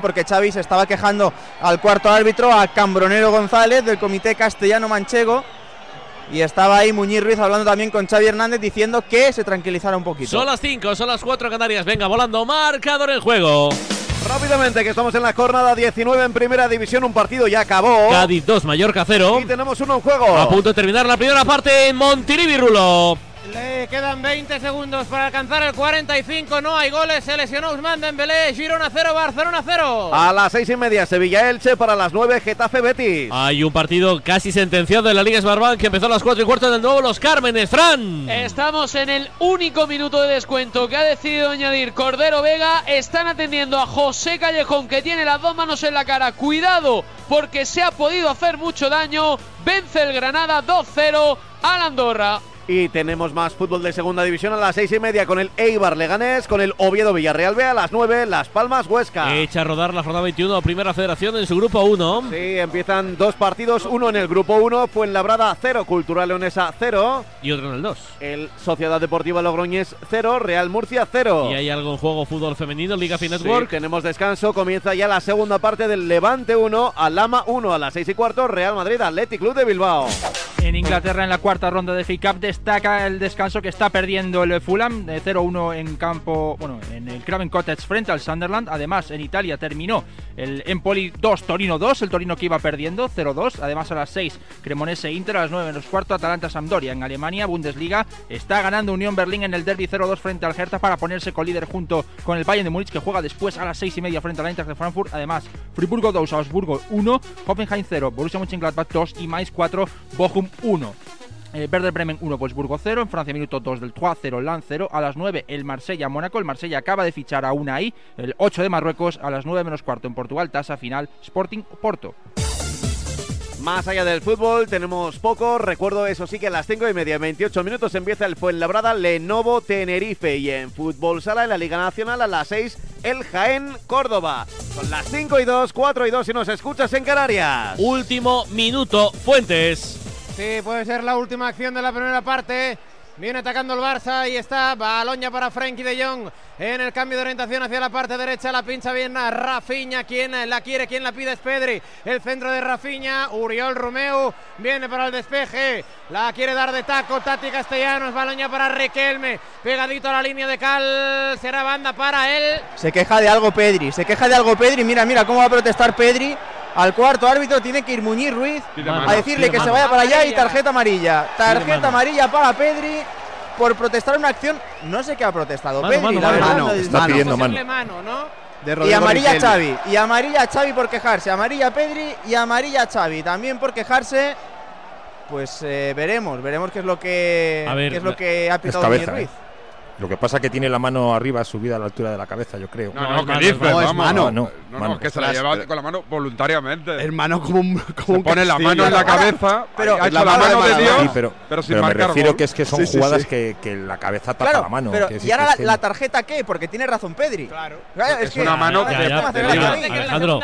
porque Xavi se estaba quejando al cuarto árbitro, a Cambronero González del Comité Castellano Manchego. Y estaba ahí Muñiz Ruiz hablando también con Xavi Hernández diciendo que se tranquilizara un poquito. Son las 5, son las 4 Canarias. Venga, volando, marcador en juego. Rápidamente, que estamos en la jornada 19 en Primera División, un partido ya acabó. Cádiz 2, Mallorca 0. Y tenemos uno en juego. A punto de terminar la primera parte en Montilivi, Rulo. Le quedan 20 segundos para alcanzar el 45. No hay goles. Se lesionó Usman Dembélé. Girona 0, Barcelona 0. A las seis y media, Sevilla Elche. Para las 9, Getafe Betis. Hay un partido casi sentenciado en la Liga Smartbank que empezó a las 4 y cuarto del nuevo Los Cármenes. Fran. Estamos en el único minuto de descuento que ha decidido añadir Cordero Vega. Están atendiendo a José Callejón que tiene las dos manos en la cara. Cuidado porque se ha podido hacer mucho daño. Vence el Granada 2-0 al Andorra. Y tenemos más fútbol de segunda división a las seis y media con el Eibar Leganés, con el Oviedo Villarreal B a las 9, Las Palmas Huesca. Echa a rodar la jornada 21, primera federación en su grupo 1. Sí, empiezan dos partidos, uno en el grupo 1, Fuenlabrada 0, Cultural Leonesa 0. Y otro en el 2. El Sociedad Deportiva Logroñés 0, Real Murcia 0. Y hay algo en juego fútbol femenino, Liga Fin Network. Sí, tenemos descanso, comienza ya la segunda parte del Levante 1, Alama 1 a las 6 y cuarto, Real Madrid Athletic Club de Bilbao. En Inglaterra, en la cuarta ronda de FA Cup, destaca el descanso que está perdiendo el Fulham de 0-1 en campo, bueno, en el Craven Cottage frente al Sunderland. Además, en Italia terminó el Empoli 2, Torino 2, el Torino que iba perdiendo 0-2. Además, a las 6, Cremonese Inter, a las 9 menos cuarto, Atalanta Sampdoria. En Alemania, Bundesliga, está ganando Unión Berlín en el Derby 0-2 frente al Hertha para ponerse con líder junto con el Bayern de Múnich que juega después a las 6 y media frente al Eintracht de Frankfurt. Además, Friburgo 2, Augsburgo 1, Hoffenheim 0, Borussia Mönchengladbach 2 y Mainz 4, Bochum 1. Eh, Werder Bremen 1, Wolfsburgo 0. En Francia, minuto 2 del Troyes 0, Lan 0. A las 9, el Marsella-Mónaco. El Marsella acaba de fichar a Unai. El 8 de Marruecos. A las 9 menos cuarto en Portugal. Tasa final Sporting Porto. Más allá del fútbol, tenemos poco. Recuerdo, eso sí, que a las 5 y media, 28 minutos, empieza el Fuenlabrada Lenovo Tenerife. Y en Fútbol Sala, en la Liga Nacional, a las 6, el Jaén Córdoba. Son las 5 y 2, 4 y 2 si nos escuchas en Canarias. Último minuto, Fuentes. Sí, puede ser la última acción de la primera parte. Viene atacando el Barça y está Baloña para Frenkie de Jong en el cambio de orientación hacia la parte derecha. La pincha bien a Rafiña. Quien la quiere, quien la pide es Pedri. El centro de Rafiña. Uriol Romeo viene para el despeje. La quiere dar de taco Tati Castellanos. Baloña para Riquelme. Pegadito a la línea de Cal. Será banda para él. Se queja de algo Pedri. Se queja de algo Pedri. Mira, mira cómo va a protestar Pedri. Al cuarto árbitro tiene que ir Muñiz Ruiz a decirle que se vaya para allá y tarjeta amarilla. Tarjeta amarilla para Pedri por protestar una acción. No sé qué ha protestado Mano, Pedri. mano, la mano. verdad, Mano, no- está pidiendo mano. Y amarilla a. Xavi. Y amarilla a Xavi por quejarse. Amarilla a Pedri y amarilla a Xavi. También por quejarse. Pues eh, veremos, veremos qué es lo que A ver, qué es lo que ha pitado cabeza, Muñiz Ruiz. ¿eh? Lo que pasa es que tiene la mano arriba subida a la altura de la cabeza, yo creo. No, No, no, es ¿qué mano, dices? es. No, es mano, No, no, no, mano. es que se la lleva con la mano voluntariamente. Hermano, como un, como Se un pone la mano en la cabeza, pero ha hecho la la, mano de de Dios, Sí, pero, pero sin pero me refiero gol. que es que son Sí, sí, jugadas sí. Que, que la cabeza tapa Claro, la mano. pero que ¿y ahora la, es tarjeta qué? Porque tiene razón Pedri. Claro. Claro, Es que una mano no, que- Alejandro.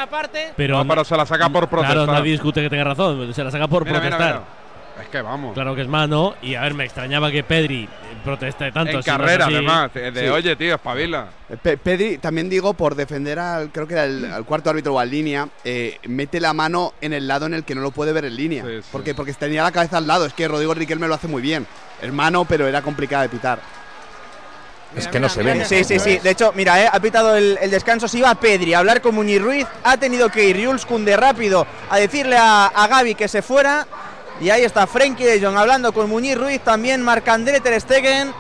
Pero, No, pero se la saca por protestar. claro, nadie discute que tenga razón. Se la saca por protestar. Es que vamos. Claro que es mano. Y a ver, me extrañaba que Pedri eh, proteste tanto. en si no es carrera, además. De, Sí. oye, tío, espabila. Pe- Pedri, también digo, por defender al, creo que era el, al cuarto árbitro o al línea, eh, mete la mano en el lado en el que no lo puede ver en línea. Sí, sí. Porque, porque tenía la cabeza al lado. Es que Rodrigo Riquelme lo hace muy bien. Hermano, pero era complicada de pitar. Es que no se ven. Sí, sí, sí. De hecho, mira, eh, ha pitado el, el descanso. Se iba Pedri a hablar con Muñiz Ruiz. Ha tenido que ir Jules Koundé rápido a decirle a, a Gaby que se fuera. Y ahí está Frenkie de Jong hablando con Muñiz Ruiz. También Marc-André Ter Stegen.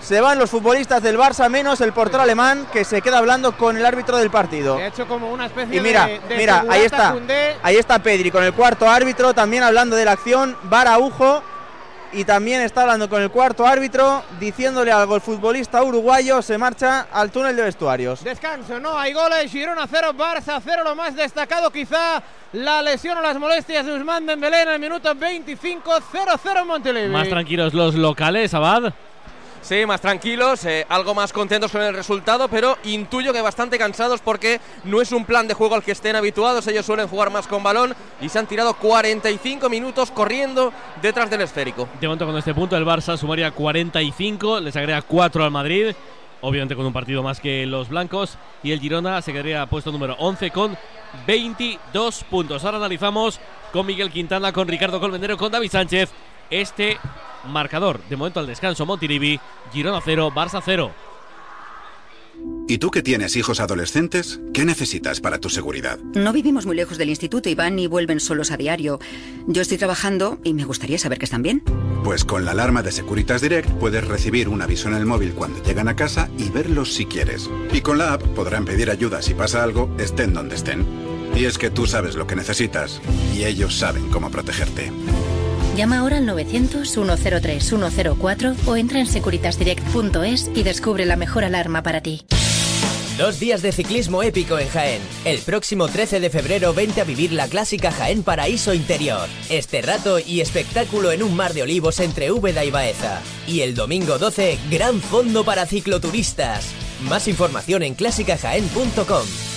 Se van los futbolistas del Barça, menos el portero alemán que se queda hablando con el árbitro del partido. De hecho, como una especie Y mira, de, de mira, ahí está. Ahí está Pedri con el cuarto árbitro, también hablando de la acción, Baraujo. Y también está hablando con el cuarto árbitro, diciéndole algo el futbolista uruguayo, se marcha al túnel de vestuarios. Descanso, no hay goles, Girona 0, Barça 0, lo más destacado quizá la lesión o las molestias de Usman Dembélé en el minuto 25, 0-0 Montelivi. Más tranquilos los locales, Abad. Sí, más tranquilos, eh, algo más contentos con el resultado, pero intuyo que bastante cansados porque no es un plan de juego al que estén habituados. Ellos suelen jugar más con balón y se han tirado 45 minutos corriendo detrás del esférico. De momento con este punto el Barça sumaría 45, les agrega 4 al Madrid obviamente con un partido más que los blancos. Y el Girona se quedaría puesto número 11 con 22 puntos. Ahora analizamos con Miguel Quintana, con Ricardo Colmenero, con David Sánchez este marcador. De momento al descanso, Montilivi, Girona 0, Barça 0. ¿Y tú que tienes hijos adolescentes? ¿Qué necesitas para tu seguridad? No vivimos muy lejos del instituto y van y vuelven solos a diario. Yo estoy trabajando y me gustaría saber que están bien. Pues con la alarma de Securitas Direct puedes recibir un aviso en el móvil cuando llegan a casa y verlos si quieres. Y con la app podrán pedir ayuda si pasa algo, estén donde estén. Y es que tú sabes lo que necesitas y ellos saben cómo protegerte. Llama ahora al 900-103-104 o entra en securitasdirect.es y descubre la mejor alarma para ti. Dos días de ciclismo épico en Jaén. El próximo 13 de febrero vente a vivir la clásica Jaén Paraíso Interior. Este rato y espectáculo en un mar de olivos entre Úbeda y Baeza. Y el domingo 12, gran fondo para cicloturistas. Más información en clásicajaén.com.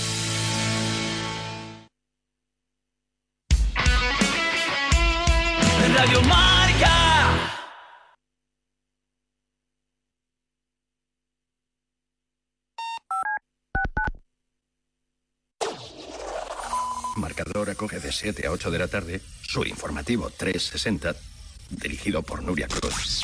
7 a 8 de la tarde su informativo 360, dirigido por Nuria Cruz.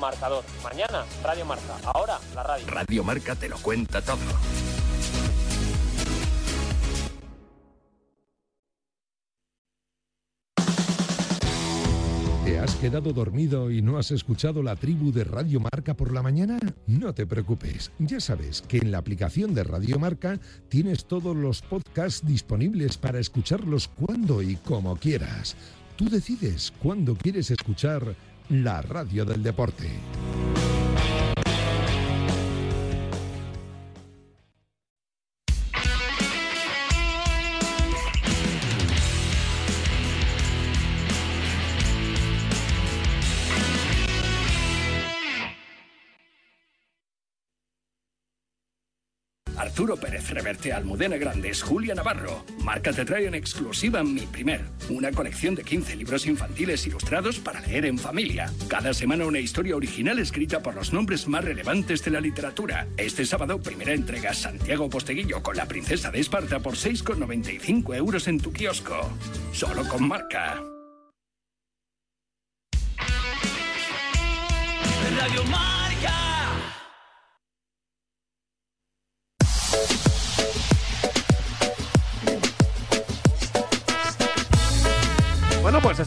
marcador. Mañana, Radio Marca. Ahora, la radio. Radio Marca te lo cuenta todo. ¿Te has quedado dormido y no has escuchado la tribu de Radio Marca por la mañana? No te preocupes, ya sabes que en la aplicación de Radio Marca tienes todos los podcasts disponibles para escucharlos cuando y como quieras. Tú decides cuándo quieres escuchar la radio del deporte. Arturo Pérez Reverte, Almudena Grandes, Julia Navarro. Marca te trae en exclusiva Mi Primer, una colección de 15 libros infantiles ilustrados para leer en familia. Cada semana una historia original escrita por los nombres más relevantes de la literatura. Este sábado, primera entrega Santiago Posteguillo con la princesa de Esparta por 6,95 euros en tu kiosco. Solo con marca.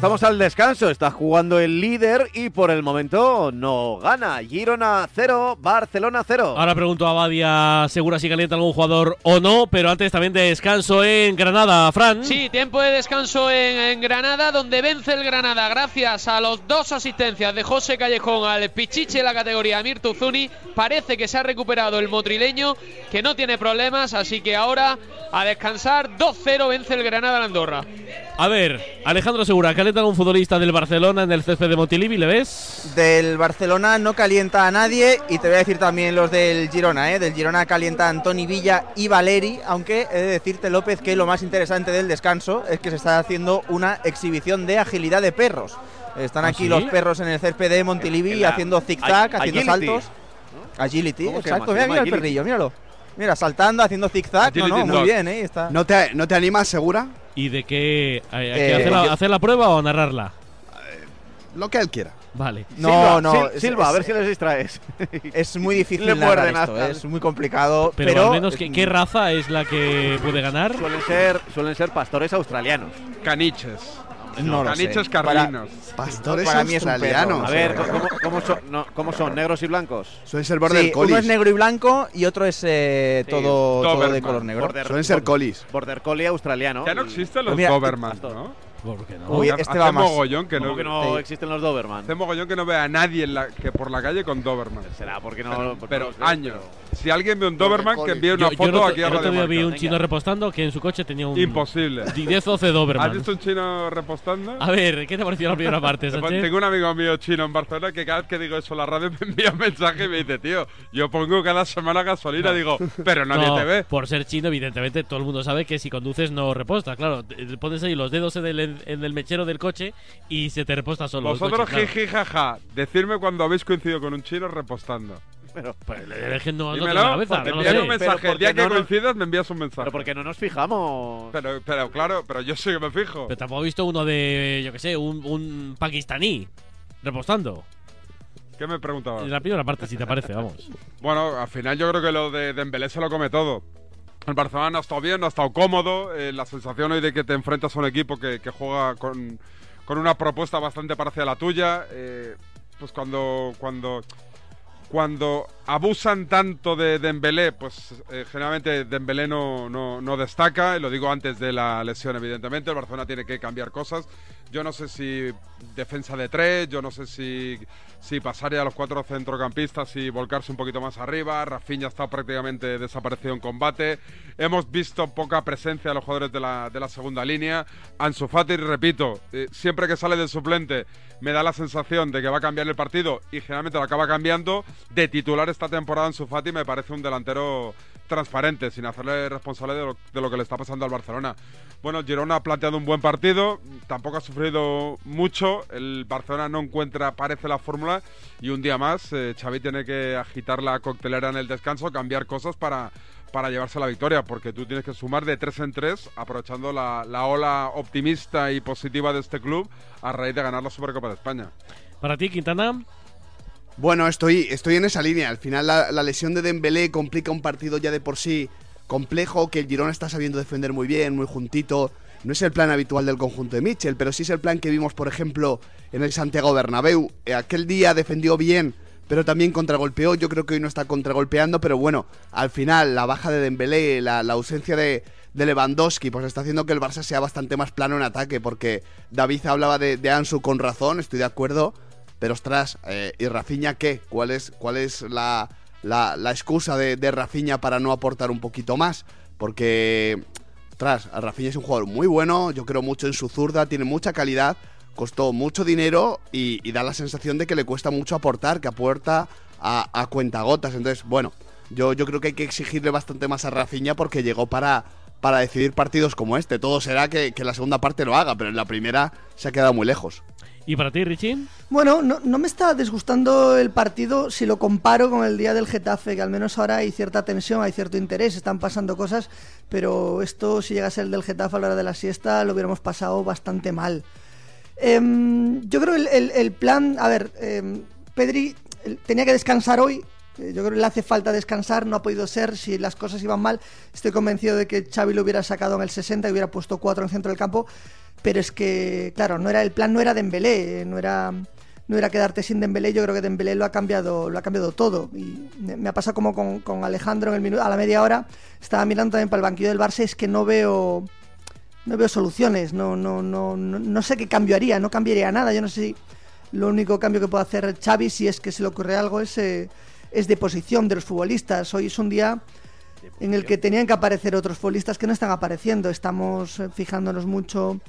Estamos al descanso. Está jugando el líder y por el momento no gana. Girona 0, Barcelona 0. Ahora pregunto a Badia, segura si calienta algún jugador o no, pero antes también de descanso en Granada, Fran. Sí, tiempo de descanso en, en Granada, donde vence el Granada gracias a los dos asistencias de José Callejón al Pichiche de la categoría Mirtu Zuni. Parece que se ha recuperado el motrileño, que no tiene problemas, así que ahora a descansar 2-0 vence el Granada al Andorra. A ver, Alejandro Segura, ¿calienta algún futbolista del Barcelona en el césped de Montilivi? ¿Le ves? Del Barcelona no calienta a nadie y te voy a decir también los del Girona, ¿eh? Del Girona calienta a Antoni Villa y Valeri, aunque he de decirte López que lo más interesante del descanso es que se está haciendo una exhibición de agilidad de perros. Están ¿Ah, aquí sí? los perros en el césped de Montilivi haciendo zigzag, Ag- haciendo saltos. Agility, ¿Cómo se exacto. Mira, el perrillo, míralo. Mira, saltando, haciendo zigzag. No, no, muy bien, ¿eh? Está. ¿No te, ¿No te animas, segura? ¿Y de qué? ¿Hay, hay Eh, que hacer la, yo- hacer la prueba o narrarla? Lo que él quiera. Vale. No, Silva, no. Sil- es- Silva, a es- ver si les distraes. Es muy difícil Le muerden esto, ¿eh? es muy complicado. Pero, Pero, al menos, ¿qué, qué raza es la que puede ganar? Suelen ser, suelen ser pastores australianos. Caniches. No lo Caniches sé. carlinos. Pastores Para mí es australianos. A ver, ¿cómo, cómo son, no, ¿cómo son? ¿Negros y blancos? Suelen ser border Sí, collies. uno es negro y blanco y otro es eh, Sí, todo, todo de color negro. Border- Suelen ser collies. Border Collie australiano. Ya no existen los Pues mira, Doberman. ¿no? ¿Por qué no? Uy, Hace este va más. mogollón que ¿Cómo no, que no Sí. existen los Doberman? hace mogollón que no ve a nadie en la, que por la calle con Doberman. Será porque no. Pero- porque pero no los ves, años. pero- Si alguien ve un Doberman, que envíe una Yo, yo foto el otro- aquí a Radio día vi Marca. un chino repostando que en su coche tenía un. Imposible. 10-12 Doberman. ¿Has visto un chino repostando? A ver, ¿qué te pareció la primera parte, Sánchez? Tengo un amigo mío chino en Barcelona que cada vez que digo eso en la radio me envía un mensaje y me dice, tío, yo pongo cada semana gasolina, digo, pero nadie No, te ve. Por ser chino, evidentemente, todo el mundo sabe que si conduces no reposta. Claro, te- pones ahí los dedos en el, en el mechero del coche y se te reposta solo. Vosotros, coche, claro. jiji, jaja, decirme cuando habéis coincidido con un chino repostando. Pero, pues, es que no, Dímelo, la cabeza, no un mensaje. El día que no nos- coincidas me envías un mensaje. Pero porque no nos fijamos. Pero, pero claro, pero yo sí que me fijo. Pero tampoco he visto uno de, yo que sé, un, un pakistaní repostando. ¿Qué me preguntabas? La primera parte, si te parece, vamos. Bueno, al final yo creo que lo de Dembélé se lo come todo. El Barcelona no ha estado bien, no ha estado cómodo. eh, la sensación hoy de que te enfrentas a un equipo que, que juega con, con una propuesta bastante parecida a la tuya. eh, pues cuando, cuando, cuando abusan tanto de Dembélé, pues eh, generalmente Dembélé no, no, no destaca. Lo digo antes de la lesión, evidentemente. El Barcelona tiene que cambiar cosas. Yo no sé si defensa de tres, yo no sé si, si pasar a los cuatro centrocampistas y volcarse un poquito más arriba. Rafinha está prácticamente desaparecido en combate. Hemos visto poca presencia de los jugadores de la, de la segunda línea. Ansu Fati, repito, eh, siempre que sale del suplente me da la sensación de que va a cambiar el partido y generalmente lo acaba cambiando. De titular esta temporada Ansu Fati me parece un delantero transparente, sin hacerle responsable de lo, de lo que le está pasando al Barcelona. Bueno, Girona ha planteado un buen partido, tampoco ha sufrido mucho, el Barcelona no encuentra, parece la fórmula, y un día más eh, Xavi tiene que agitar la coctelera en el descanso, cambiar cosas para, para llevarse la victoria, porque tú tienes que sumar de tres en tres, aprovechando la, la ola optimista y positiva de este club a raíz de ganar la Supercopa de España. Para ti, Quintana. Bueno, estoy, estoy en esa línea. Al final la, lesión de Dembélé complica un partido ya de por sí complejo, que el Girona está sabiendo defender muy bien, muy juntito. No es el plan habitual del conjunto de Mitchell, pero sí es el plan que vimos, por ejemplo, en el Santiago Bernabéu. Eh, aquel día defendió bien, pero también contragolpeó. Yo creo que hoy no está contragolpeando, pero bueno, al final la baja de Dembélé, la, ausencia de, de Lewandowski, pues está haciendo que el Barça sea bastante más plano en ataque, porque David hablaba de Ansu con razón, estoy de acuerdo, pero ostras, eh, ¿y Rafinha qué? ¿Cuál es, cuál es la, la, excusa de, de Rafinha para no aportar un poquito más? Porque, ostras, Rafinha es un jugador muy bueno, yo creo mucho en su zurda, tiene mucha calidad, costó mucho dinero y, da la sensación de que le cuesta mucho aportar, que aporta a, a cuentagotas. Entonces, bueno, yo, yo creo que hay que exigirle bastante más a Rafinha porque llegó para, para decidir partidos como este. Todo será que, que la segunda parte lo haga, pero en la primera se ha quedado muy lejos. ¿Y para ti, Richie? Bueno, no, no me está disgustando el partido si lo comparo con el día del Getafe, que al menos ahora hay cierta tensión, hay cierto interés, están pasando cosas, pero esto si llega a ser el del Getafe a la hora de la siesta lo hubiéramos pasado bastante mal. Em, yo creo el, el- plan, a ver, em, Pedri tenía que descansar hoy. eh, Yo creo que le hace falta descansar, no ha podido ser. Si las cosas iban mal, estoy convencido de que Xavi lo hubiera sacado en el 60 y hubiera puesto 4 en el centro del campo. Pero es que, claro, no era el plan no era Dembélé, no era no era quedarte sin Dembélé. Yo creo que Dembélé lo ha cambiado, lo ha cambiado todo. Y me ha pasado como con, con Alejandro en el minuto, a la media hora. Estaba mirando también para el banquillo del Barça, es que no veo no veo soluciones, no, no, no, no, no sé qué cambio haría, no cambiaría nada. Yo no sé si lo único cambio que puede hacer Xavi, si es que se le ocurre algo, es, eh, es de posición de los futbolistas. Hoy es un día en el que tenían que aparecer otros futbolistas que no están apareciendo. Estamos eh, fijándonos mucho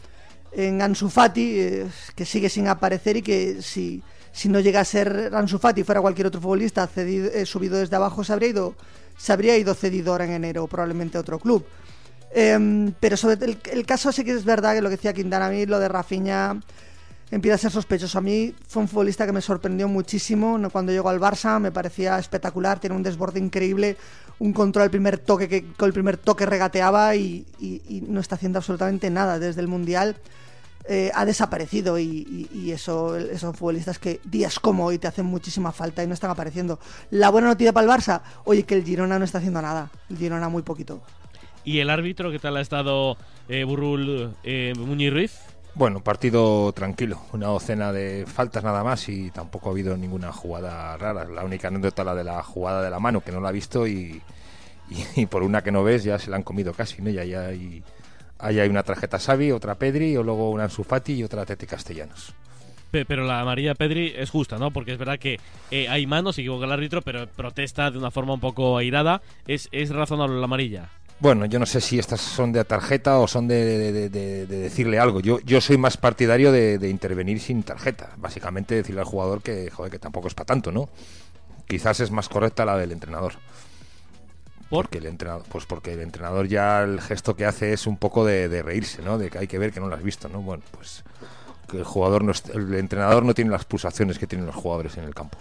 en Ansu Fati, eh, que sigue sin aparecer y que si, si no llega a ser Ansu Fati, fuera cualquier otro futbolista cedido, eh, subido desde abajo, se habría ido, se habría ido cedido ahora en enero, probablemente a otro club. Em, pero sobre el, el caso sí que es verdad que lo que decía Quintana, a mí lo de Rafinha empieza a ser sospechoso. A mí fue un futbolista que me sorprendió muchísimo cuando llegó al Barça, me parecía espectacular, tiene un desborde increíble, un control al primer toque que con el primer toque regateaba y- y no está haciendo absolutamente nada desde el Mundial. Eh, ha desaparecido y, y- y eso esos son futbolistas que días como hoy te hacen muchísima falta y no están apareciendo. La buena noticia para el Barça, oye, que el Girona no está haciendo nada, el Girona muy poquito. ¿Y el árbitro qué tal ha estado eh, Burrul eh, Muñiz Ruiz? Bueno, partido tranquilo, una docena de faltas nada más y tampoco ha habido ninguna jugada rara. La única anécdota la de la jugada de la mano que no la ha visto y, y- y por una que no ves ya se la han comido casi, ¿no? Ya, ya ahí hay una tarjeta Xavi, otra Pedri, o luego una Ansu Fati y otra Tete Castellanos. Pe- Pero la amarilla Pedri es justa, ¿no? Porque es verdad que eh, hay manos, se equivoca el árbitro, pero protesta de una forma un poco airada. Es, es razonable la amarilla. Bueno, yo no sé si estas son de tarjeta o son de, de- de- de- de decirle algo. Yo, yo soy más partidario de, de intervenir sin tarjeta. Básicamente decirle al jugador que, joder, que tampoco es para tanto, ¿no? Quizás es más correcta la del entrenador. Porque el entrenador, pues porque el entrenador ya el gesto que hace es un poco de, reírse, ¿no? De que hay que ver que no lo has visto, ¿no? Bueno, pues que el jugador no est- el entrenador no tiene las pulsaciones que tienen los jugadores en el campo.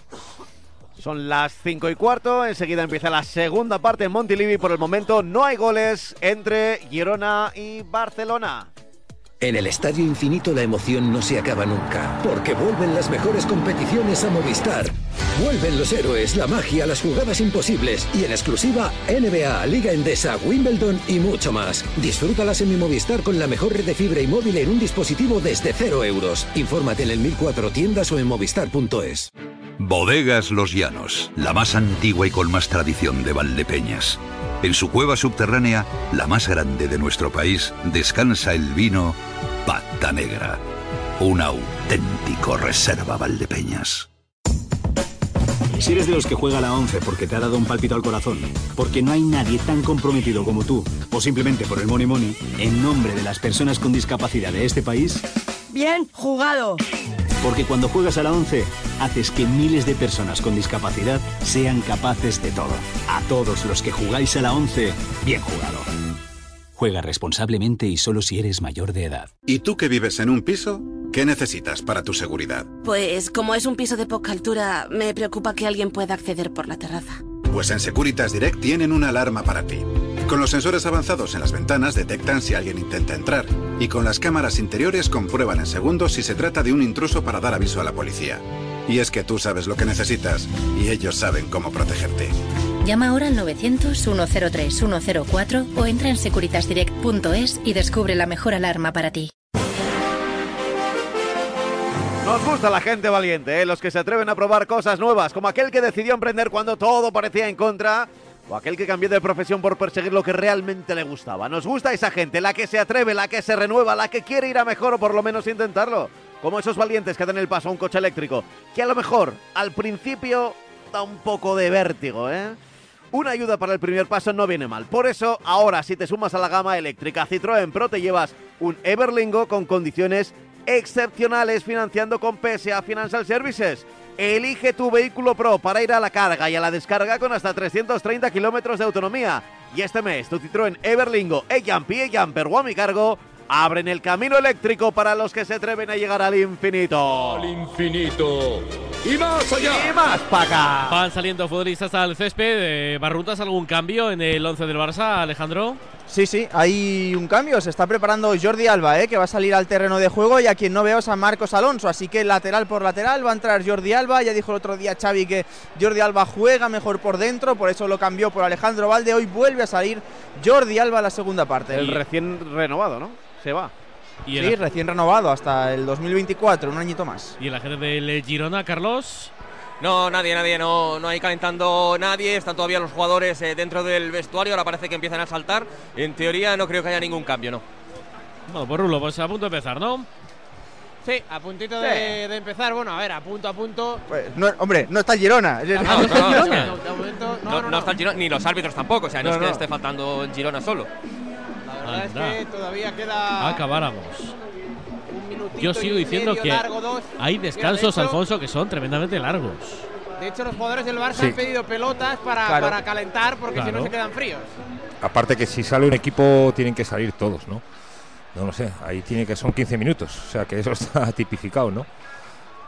Son las 5 y cuarto, enseguida empieza la segunda parte en Montilivi. Por el momento no hay goles entre Girona y Barcelona. En el Estadio Infinito la emoción no se acaba nunca, porque vuelven las mejores competiciones a Movistar. Vuelven los héroes, la magia, las jugadas imposibles y en exclusiva NBA, Liga Endesa, Wimbledon y mucho más. Disfrútalas en mi Movistar con la mejor red de fibra y móvil en un dispositivo desde cero euros. Infórmate en el 1004 tiendas o en movistar.es. Bodegas Los Llanos, la más antigua y con más tradición de Valdepeñas. En su cueva subterránea, la más grande de nuestro país, descansa el vino Pata Negra, un auténtico reserva Valdepeñas. Si eres de los que juega a la 11 porque te ha dado un palpito al corazón, porque no hay nadie tan comprometido como tú, o simplemente por el money money, en nombre de las personas con discapacidad de este país, Bien jugado. Porque cuando juegas a la 11, haces que miles de personas con discapacidad sean capaces de todo. A todos los que jugáis a la 11, bien jugado. Juega responsablemente y solo si eres mayor de edad. ¿Y tú que vives en un piso? ¿Qué necesitas para tu seguridad? Pues como es un piso de poca altura, me preocupa que alguien pueda acceder por la terraza. Pues en Securitas Direct tienen una alarma para ti. Con los sensores avanzados en las ventanas detectan si alguien intenta entrar y con las cámaras interiores comprueban en segundos si se trata de un intruso para dar aviso a la policía. Y es que tú sabes lo que necesitas y ellos saben cómo protegerte. Llama ahora al 900-103-104 o entra en securitasdirect.es y descubre la mejor alarma para ti. Nos gusta la gente valiente, ¿eh? los que se atreven a probar cosas nuevas, como aquel que decidió emprender cuando todo parecía en contra, o aquel que cambió de profesión por perseguir lo que realmente le gustaba. Nos gusta esa gente, la que se atreve, la que se renueva, la que quiere ir a mejor o por lo menos intentarlo. Como esos valientes que dan el paso a un coche eléctrico, que a lo mejor al principio da un poco de vértigo, ¿eh? Una ayuda para el primer paso no viene mal. Por eso, ahora si te sumas a la gama eléctrica Citroën Pro te llevas un Everlingo con condiciones excepcionales financiando con PSA Financial Services. Elige tu vehículo Pro para ir a la carga y a la descarga con hasta 330 kilómetros de autonomía. Y este mes tu Citroën Everlingo, E-Jump y E-Jumper cargo abren el camino eléctrico para los que se atreven a llegar al infinito. Al infinito. Y más allá. Y más para acá. Van saliendo futbolistas al césped. Eh, ¿Barruntas algún cambio en el 11 del Barça, Alejandro? Sí, sí, hay un cambio. Se está preparando Jordi Alba, ¿eh? que va a salir al terreno de juego. Y a quien no veo es a Marcos Alonso. Así que lateral por lateral va a entrar Jordi Alba. Ya dijo el otro día Xavi que Jordi Alba juega mejor por dentro. Por eso lo cambió por Alejandro Valde. Hoy vuelve a salir Jordi Alba a la segunda parte. El recién renovado, ¿no? Se va. Y sí, el- recién renovado hasta el 2024, un añito más. ¿Y el agente del Girona, Carlos? No, nadie, nadie, no, no hay calentando nadie. Están todavía los jugadores eh, dentro del vestuario. Ahora parece que empiezan a saltar. En teoría no creo que haya ningún cambio, ¿no? Bueno, pues Rulo, pues a punto de empezar, ¿no? Sí, a puntito de, de empezar. Bueno, a ver, a punto a punto. Pues, no, hombre, no está el Girona. No, no, no, de momento, no, no, no, no está el Girona, ni los árbitros tampoco. O sea, no, No, es que esté faltando el Girona solo. La verdad Anda. es que todavía queda Acabáramos. un minutito Yo sigo y diciendo que largo, dos. hay Mira, de descansos, hecho- Alfonso, que son tremendamente largos. De hecho, los jugadores del Barça Sí. han pedido pelotas para, Claro. para calentar porque si Claro. no se quedan fríos. Aparte que si sale un equipo tienen que salir todos, ¿no? No lo sé, ahí tiene que son 15 minutos, o sea que eso está tipificado, ¿no?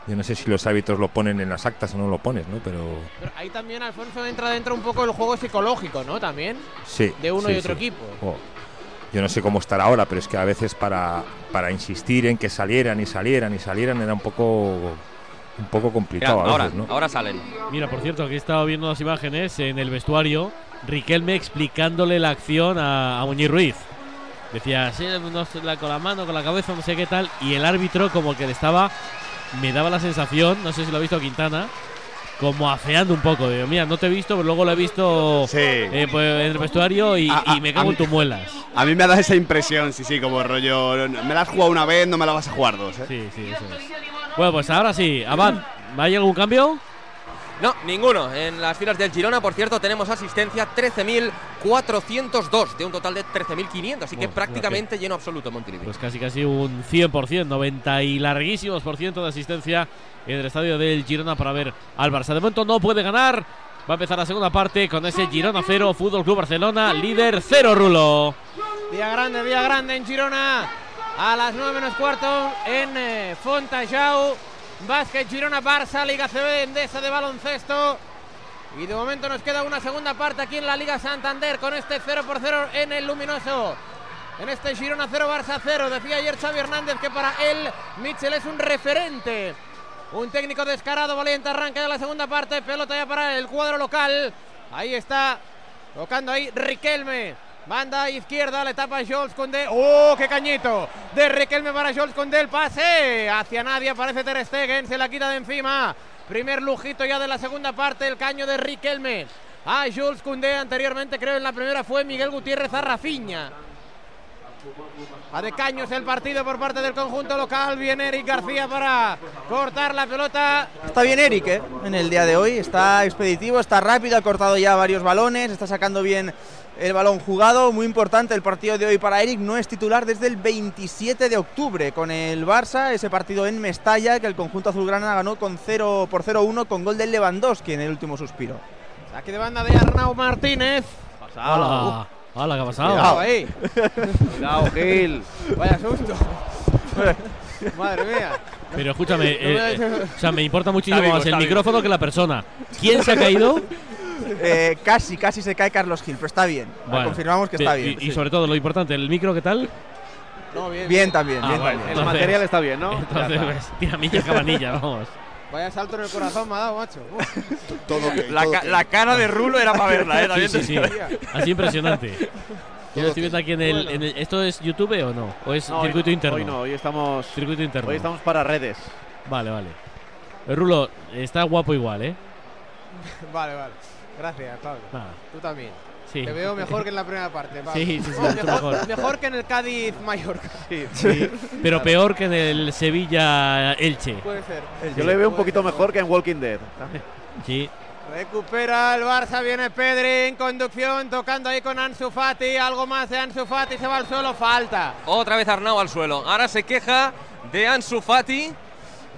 Yo no sé si los árbitros lo ponen en las actas o no lo pones, ¿no? Pero Pero ahí también, Alfonso, entra dentro un poco el juego psicológico, ¿no? También. sí. De uno sí, y otro sí. equipo. Oh. Yo no sé cómo estará ahora, pero es que a veces para, para insistir en que salieran y salieran y salieran era un poco un poco complicado a ahora, veces, ¿no? ahora salen. Mira, por cierto, aquí he estado viendo las imágenes en el vestuario. Riquelme explicándole la acción a, a Muñiz Ruiz. Decía, sí, no con la mano, con la cabeza, no sé qué tal. Y el árbitro, como que le estaba. Me daba la sensación, no sé si lo ha visto Quintana, como afeando un poco. Digo, mira, no te he visto, pero luego lo he visto eh, pues, en el vestuario y, A- a- y me cago en tus muelas. A mí me ha dado esa impresión, sí, sí, como rollo. Me la has jugado una vez, no me la vas a jugar dos, ¿eh? Sí, sí, eso es. Bueno, pues ahora sí. Abad, ¿hay algún cambio? No, ninguno. En las filas del Girona, por cierto, tenemos asistencia 13.402 de un total de 13.500, así que Bueno, prácticamente lleno absoluto Montilivi. Pues casi casi un 100%, 90 y larguísimos por ciento de asistencia en el estadio del Girona para ver al Barça. De momento no puede ganar. Va a empezar la segunda parte con ese Girona 0, Fútbol Club Barcelona, líder 0 Rulo. Día grande, día grande en Girona. A las 9 menos cuarto en eh, Fontajau. Básquet Girona Barça, Liga CB Endesa de baloncesto. Y de momento nos queda una segunda parte aquí en la Liga Santander con este 0 por 0 en el luminoso. En este Girona 0 Barça 0. Decía ayer Xavi Hernández que para él Mitchell es un referente. Un técnico descarado, valiente arranque de la segunda parte. Pelota ya para el cuadro local. Ahí está tocando ahí Riquelme. Banda izquierda, le tapa Jules Condé. ¡Oh, qué cañito! De Riquelme para Jules Condé, el pase. Hacia nadie aparece Ter Stegen, se la quita de encima. Primer lujito ya de la segunda parte, el caño de Riquelme. A Jules Koundé, anteriormente creo en la primera fue Miguel Gutiérrez a Rafinha. A de caños el partido por parte del conjunto local. Viene Eric García para cortar la pelota. Está bien Eric, ¿eh? En el día de hoy. Está expeditivo, está rápido, ha cortado ya varios balones, está sacando bien el balón jugado. Muy importante el partido de hoy para Eric. No es titular desde el 27 de octubre con el Barça. Ese partido en Mestalla que el conjunto azulgrana ganó con 0 por 0-1 con gol del Lewandowski en el último suspiro. Saque de banda de Arnau Martínez. Hola, hola, ¿qué ha pasado? Cuidado ahí. Cuidado, Gil. Vaya susto. Madre mía. Pero escúchame, eh, eh, o sea, me importa muchísimo vivo, más el micrófono que la persona. ¿Quién se ha caído? Eh, casi, casi se cae Carlos Gil, pero está bien. Bueno, Confirmamos que está y- bien. Y, sobre todo lo importante, ¿el micro qué tal? No, bien. Bien también, Ah, bien bueno, también. El entonces- material está bien, ¿no? Entonces, pues, tiramilla, cabanilla, vamos. Vaya salto en el corazón me ha dado, macho. Todo ok, La, todo ca- ok. la cara de Rulo era para verla, ¿eh? Sí, También sí, sí. digo. Así impresionante. Yo lo estoy viendo aquí en el, en el- ¿Esto es YouTube o no? ¿O es No, hoy circuito no, interno? Hoy no, hoy estamos, Circuito interno. hoy estamos para redes. Vale, vale. Rulo, está guapo igual, ¿eh? Vale, vale. Gracias, Pablo. Tú también. Sí. Te veo mejor que en la primera parte, Pablo. Sí, sí, mejor, mejor. mejor que en el Cádiz Mallorca. Sí, Sí, pero peor que en el Sevilla Elche. Puede ser. Yo le veo un poquito mejor que en Walking Dead. Sí. Recupera el Barça, viene Pedri en conducción, tocando ahí con Ansu Fati, algo más de Ansu Fati, se va al suelo, falta. Otra vez Arnau al suelo. Ahora se queja de Ansu Fati.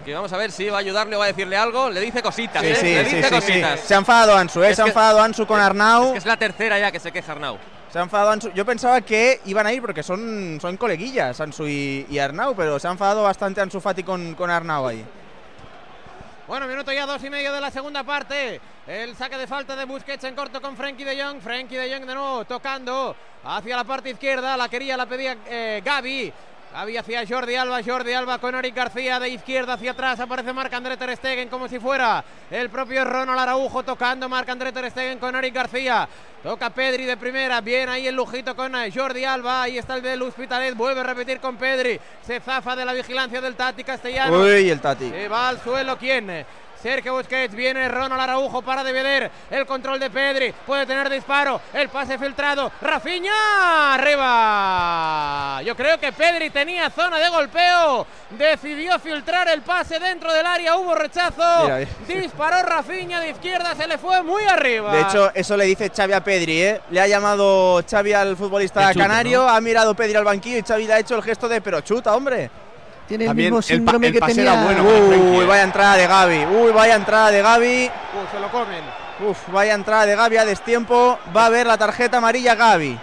Que vamos a ver si va a ayudarle o va a decirle algo. Le dice cositas. Sí, ¿eh? sí, Le sí, dice sí, sí. cositas. Se ha enfadado Ansu, ¿eh? Es se ha enfadado Ansu con Arnau. Es que es la tercera ya que se queja Arnau. Se ha enfadado Ansu. Yo pensaba que iban a ir porque son, son coleguillas, Ansu y, y Arnau, pero se ha enfadado bastante Ansu Fati con, con Arnau ahí. Bueno, minuto ya dos y medio de la segunda parte. El saque de falta de Busquets en corto con Frenkie de Jong. Frenkie de Jong de nuevo tocando hacia la parte izquierda. La quería, la pedía eh, Gaby. Gaby hacia Jordi Alba, Jordi Alba con Eric García de izquierda hacia atrás. Aparece Marc André Ter Stegen como si fuera el propio Ronald Araujo tocando. Marc André Ter Stegen con Eric García. Toca Pedri de primera. Bien ahí el lujito con Jordi Alba. Ahí está el del Hospitalet. Vuelve a repetir con Pedri. Se zafa de la vigilancia del Tati Castellano. Uy, el Tati. Se va al suelo, ¿quién? Sergio Busquets, viene Ronald Araujo para Deveder, el control de Pedri, puede tener disparo, el pase filtrado, Rafinha, arriba. Yo creo que Pedri tenía zona de golpeo, decidió filtrar el pase dentro del área, hubo rechazo, Mira, disparó Rafinha de izquierda, se le fue muy arriba. De hecho, eso le dice Xavi a Pedri, ¿eh? Le ha llamado Xavi al futbolista chute, canario, ¿no? ha mirado Pedri al banquillo y Xavi le ha hecho el gesto de pero chuta, hombre. Tiene el También mismo el pa- síndrome el que pase tenía. era bueno. Uy, ¿eh? vaya entrada de Gaby. Uy, vaya entrada de Gaby. Uh, se lo comen. Uf, vaya entrada de Gaby a destiempo. Va a ver la tarjeta amarilla Gaby.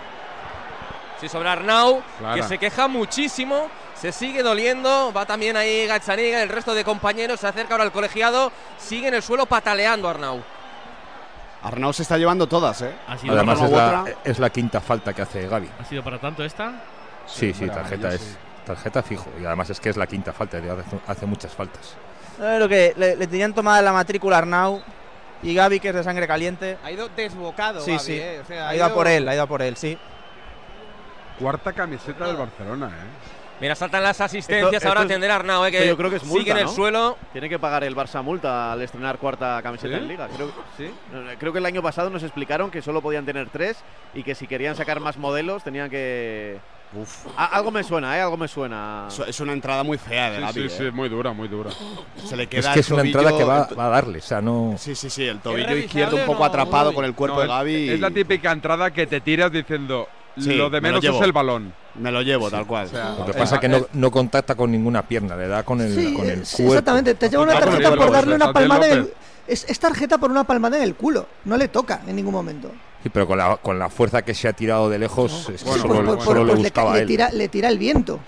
Sí, sobre Arnau, Clara. que se queja muchísimo. Se sigue doliendo. Va también ahí Gazzaniga, el resto de compañeros. Se acerca ahora al colegiado. Sigue en el suelo pataleando Arnau. Arnau se está llevando todas, ¿eh? ¿Ha sido, Además es la, otra. es la quinta falta que hace Gaby. ¿Ha sido para tanto esta? Sí, sí, tarjeta es sí. Tarjeta fijo. Y además es que es la quinta falta, hace, hace muchas faltas. Lo que le, le tenían tomada la matrícula Arnau y Gaby, que es de sangre caliente. Ha ido desbocado, Sí, sí. eh, o sea, Ha ido a por él, ha ido a por él, sí. Cuarta camiseta del Barcelona, ¿eh? Mira, saltan las asistencias Esto- ahora a esto es- atender a Arnau, eh, que yo creo que es multa, sigue en el ¿no? suelo. Tiene que pagar el Barça multa al estrenar cuarta camiseta ¿Sí? en Liga. Creo, ¿sí? Creo que el año pasado nos explicaron que solo podían tener tres y que si querían sacar más modelos tenían que, Uf. Algo me suena, ¿eh? Algo me suena. Es una entrada muy fea de Sí, Gavi. sí, ¿eh? sí, muy dura, muy dura. Se le Es queda que el es una entrada que va, va a darle, o sea, no... Sí, sí, sí, el tobillo izquierdo un o poco no? atrapado Uy. con el cuerpo No, de Gavi. Es la típica entrada que te tiras diciendo Sí, lo de me lo menos es el balón. Me lo llevo, tal cual. Lo que pasa es que no, no contacta con ninguna pierna, le da con el, Sí, con el sí, cuerpo. exactamente. Te lleva una tarjeta por culo, darle una palmada en el. Es, es tarjeta por una palmada en el culo. No le toca en ningún momento. Sí, pero con la, con la fuerza que se ha tirado de lejos, es que Bueno, solo, bueno, le- bueno, solo Pues le le, buscaba a le él. tira, le tira el viento.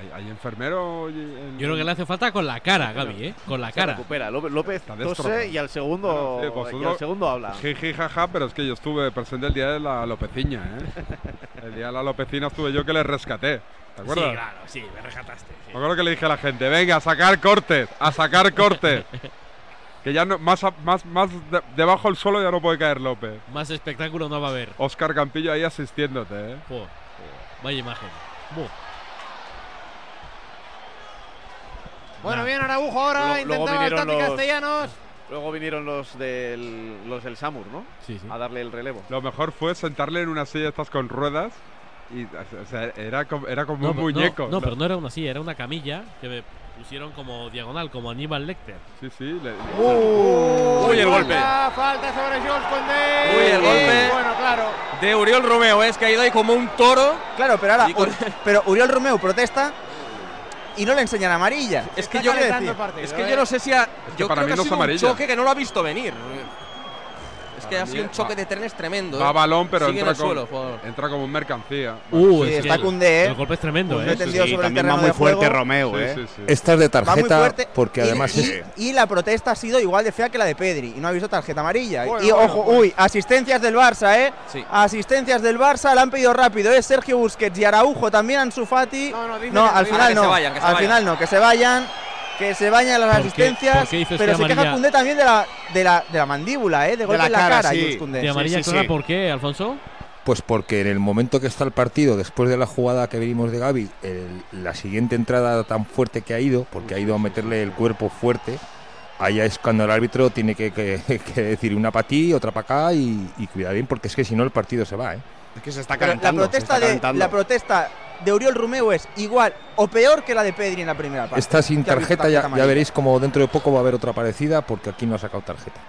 ¿Hay, hay enfermero? en- Yo creo que le hace falta con la cara, Gaby, ¿eh? Con la Se cara. recupera. López, tose destrozado. y al segundo, Sí, y al segundo habla. Jiji, jaja, pero es que yo estuve presente el día de la Lopeciña, ¿eh? el día de la Lopecina estuve yo que le rescaté. ¿Te Sí, acuerdas? claro, sí, me rescataste. sí. Me acuerdo que le dije a la gente, venga, a sacar cortes, a sacar cortes. que ya no, más, más, más de- debajo del suelo ya no puede caer López. Más espectáculo no va a haber. Oscar Campillo ahí asistiéndote, ¿eh? Vaya imagen. Buh. Bueno, bien Araujo ahora, Luego- luego intentaba el vinieron Tati los- Castellanos. Luego vinieron los del, los del Samur, ¿no? Sí, sí. A darle el relevo. Lo mejor fue sentarle en una silla estas con ruedas y o sea, era, como, era como No, un muñeco. No, no, pero no era una silla, era una camilla que me pusieron como diagonal, como Aníbal Lecter. Sí, sí. le- le- Uy, el golpe. Falta, falta sobre Condé. Uy, el golpe. Bueno, claro. De Uriol Romeo, es que ha ido ahí como un toro. Claro, pero ahora. Con- pero Uriol Romeo protesta y no le enseñan amarilla. Es que yo, partido, es que ¿eh? yo no sé si ha, que yo para creo mí que no ha es sido un amarilla. choque que no lo ha visto venir. Es que ha sido un va- choque de trenes tremendo. Va ¿eh? balón, pero Sigue en entra, el con- suelo, jugador. entra como mercancía. Uh, está Koundé, ¿eh? El golpe es tremendo, ¿eh? tendido Sí, sobre el también va muy de fuerte juego. Romeo, ¿eh? sí, sí. Esta es de tarjeta porque y, además y- es... y la protesta ha sido igual de fea que la de Pedri y no ha visto tarjeta amarilla. Bueno, y bueno, ojo, bueno. uy, asistencias del Barça, ¿eh? Sí. Asistencias del Barça, la han pedido rápido, ¿eh? Sergio Busquets y Araujo también, Ansu Fati. No, al final no. al final no, que se vayan. Que se vayan las ¿Por qué- asistencias. por qué dices pero que se queja amarilla? Koundé también de la, de la, de la mandíbula, ¿eh? De golpe la en la cara, cara, sí. ¿De amarilla sí, clara sí. por qué, Alfonso? Pues porque en el momento que está el partido, después de la jugada que vimos de Gaby, el- la siguiente entrada tan fuerte que ha ido, porque ha ido a meterle el cuerpo fuerte, allá es cuando el árbitro tiene que, que- que decir una para ti, otra para acá y, y cuidar bien, porque es que si no el partido se va, ¿eh? Es que se está la calentando. se protesta, de, la protesta de Oriol Romeo es igual o peor que la de Pedri en la primera parte. Esta sin tarjeta, ya, ya veréis como dentro de poco va a haber otra parecida, porque aquí no ha sacado tarjeta.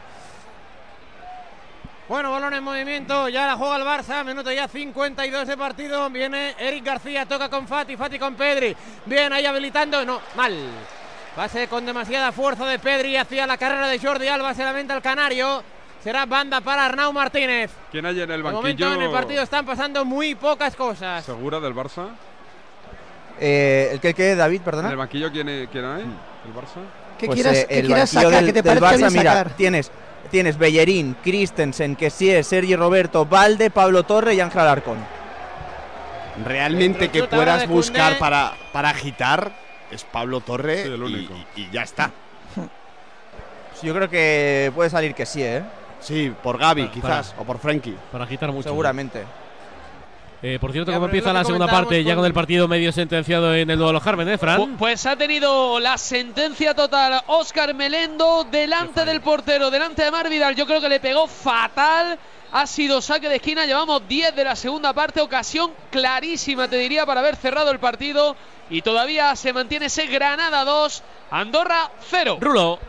Bueno, balón en movimiento, ya la juega el Barça, minuto ya 52 de partido, viene Eric García, toca con Fati, Fati con Pedri, bien ahí habilitando, no, mal. Pase con demasiada fuerza de Pedri hacia la carrera de Jordi Alba, se lamenta el canario, será banda para Arnau Martínez. ¿Quién hay en el De momento banquillo? en el partido están pasando muy pocas cosas. ¿Segura del Barça? Eh, ¿El que, el que, David, ¿En perdona? el banquillo quién, hay- quién hay? ¿El Barça? ¿Qué Pues, quieras, eh, qué el quieras banquillo sacar? del, que te del Barça, mira, sacar. tienes, tienes Bellerín, Christensen, Kessie, Sergi Roberto, Valde, Pablo Torre y Ángel Alarcón. Realmente que puedas buscar para, para agitar es Pablo Torre Sí, el y- único. y, y ya está. Yo creo que puede salir que sí, ¿eh? Sí, por Gaby Para- quizás, o por Frenkie. Para agitar mucho. Seguramente. Eh, por cierto, Ya, ¿cómo pero es empieza la segunda parte? Ya con- el partido medio sentenciado en el duelo Carmen, ¿eh, Fran? Pu- Pues ha tenido la sentencia total Óscar Melendo delante del portero, delante de Mar Vidal. Yo creo que le pegó fatal. Ha sido saque de esquina. Llevamos 10 de la segunda parte. Ocasión clarísima, te diría, para haber cerrado el partido. Y todavía se mantiene ese Granada 2, Andorra 0. Rulo.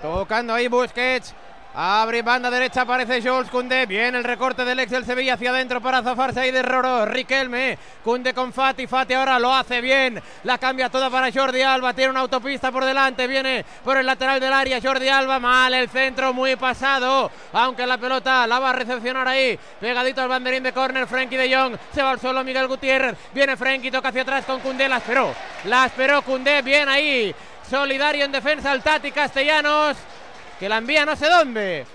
Tocando ahí Busquets. Abre banda derecha, aparece Jules Koundé. Viene el recorte del ex del Sevilla hacia adentro para zafarse ahí de Roro. Riquelme. Koundé con Fati. Fati ahora lo hace bien. La cambia toda para Jordi Alba. Tiene una autopista por delante. Viene por el lateral del área. Jordi Alba. Mal el centro, muy pasado. Aunque la pelota la va a recepcionar ahí. Pegadito al banderín de córner. Frenkie de Jong. Se va al suelo Miguel Gutiérrez. Viene Frenkie. Toca hacia atrás con Koundé. La esperó. La esperó Koundé. Bien ahí. Solidario en defensa al Tati Castellanos que la envía no sé dónde.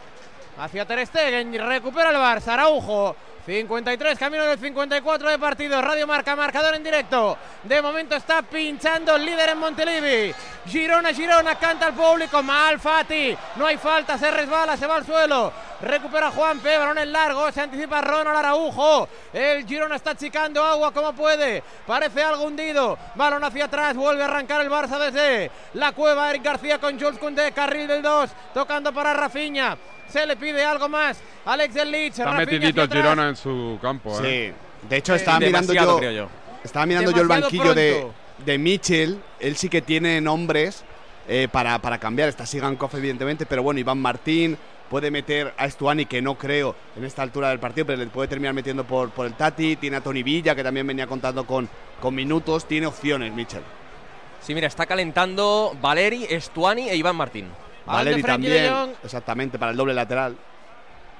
Hacia Ter Stegen, recupera el Barça, Araujo. 53, camino del 54 de partido. Radio Marca, marcador en directo. De momento está pinchando el líder en Montelivi. Girona, Girona, canta al público. Mal Fati. No hay falta, se resbala, se va al suelo. Recupera Juan P. Balón en largo. Se anticipa Ronald Araujo. El Girona está achicando agua como puede. Parece algo hundido. Balón hacia atrás. Vuelve a arrancar el Barça desde la cueva. Eric García con Jules Koundé. Carril del 2. Tocando para Rafinha. Se le pide algo más. Alex del Leeds. Está Rafinha metidito el. Girona en su campo, ¿eh? Sí. De hecho, estaba mirando Demasiado, yo. creo yo. Estaba mirando yo el banquillo de, de Mitchell. Él sí que tiene nombres eh, para, para cambiar. Está Sigankov, evidentemente, pero bueno, Iván Martín. Puede meter a Estuani, que no creo en esta altura del partido, pero le puede terminar metiendo por, por el Tati. Tiene a Tony Villa, que también venía contando con, con minutos. Tiene opciones, Mitchell. Sí, mira, está calentando Valeri, Estuani e Iván Martín. Valeri de también. Jong. Exactamente, para el doble lateral.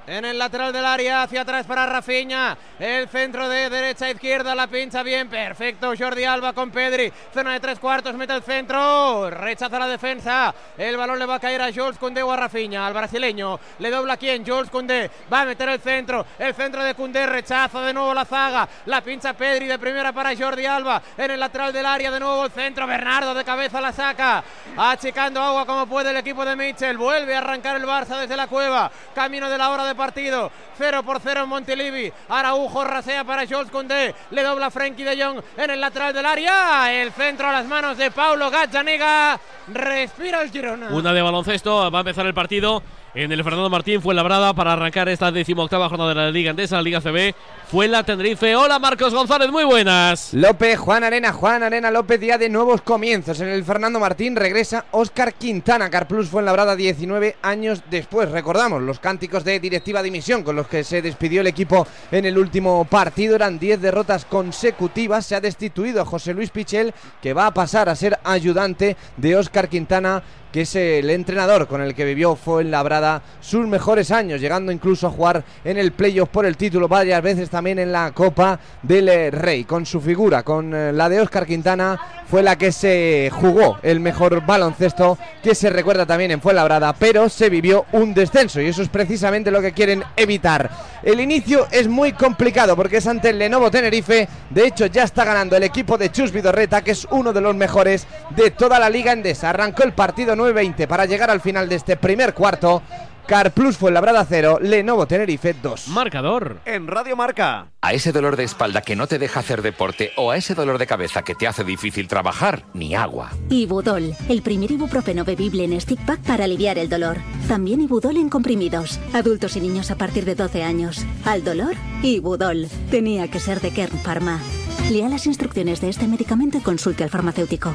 En el lateral del área, hacia atrás para Rafinha. El centro de derecha a izquierda, la pincha bien. Perfecto, Jordi Alba con Pedri. Zona de tres cuartos, mete el centro. Rechaza la defensa. El balón le va a caer a Jules Koundé o a Rafinha, al brasileño. Le dobla quién, Jules Koundé. Va a meter el centro. El centro de Koundé rechaza de nuevo la zaga. La pincha Pedri de primera para Jordi Alba. En el lateral del área, de nuevo el centro. Bernardo de cabeza la saca. Achicando agua como puede el equipo de Mitchell. Vuelve a arrancar el Barça desde la cueva. Camino de la hora de partido. 0 por 0 en Montilivi. Araujo rasea para Jules Koundé. Le dobla Frenkie de Jong en el lateral del área. El centro a las manos de Paulo Gazzaniga. Respira el Girona. Una de baloncesto, va a empezar el partido en el Fernando Martín fue labrada para arrancar esta decimoctava jornada de la Liga Andesa, la Liga CB. Fue la Tenerife. Hola Marcos González, muy buenas. López, Juan Arena, Juan Arena López, día de nuevos comienzos. En el Fernando Martín regresa Óscar Quintana. Carplus fue labrada 19 años después. Recordamos los cánticos de directiva dimisión con los que se despidió el equipo en el último partido. Eran 10 derrotas consecutivas. Se ha destituido a José Luis Pichel, que va a pasar a ser ayudante de Óscar Quintana que es el entrenador con el que vivió Fuenlabrada sus mejores años, llegando incluso a jugar en el playoff por el título varias veces también en la Copa del eh, Rey. Con su figura, con eh, la de Óscar Quintana, fue la que se jugó el mejor baloncesto que se recuerda también en Fuenlabrada, pero se vivió un descenso y eso es precisamente lo que quieren evitar. El inicio es muy complicado porque es ante el Lenovo Tenerife, de hecho ya está ganando el equipo de Chus Vidorreta, que es uno de los mejores de toda la Liga Endesa. Arrancó el partido 9-20 para llegar al final de este primer cuarto. Carplus fue labrada 0, Lenovo Tenerife 2. Marcador. En Radio Marca. A ese dolor de espalda que no te deja hacer deporte o a ese dolor de cabeza que te hace difícil trabajar, ni agua. Ibudol, el primer ibuprofeno bebible en stick pack para aliviar el dolor. También Ibudol en comprimidos. Adultos y niños a partir de 12 años. Al dolor, Ibudol. Tenía que ser de Kern Pharma. Lea las instrucciones de este medicamento y consulte al farmacéutico.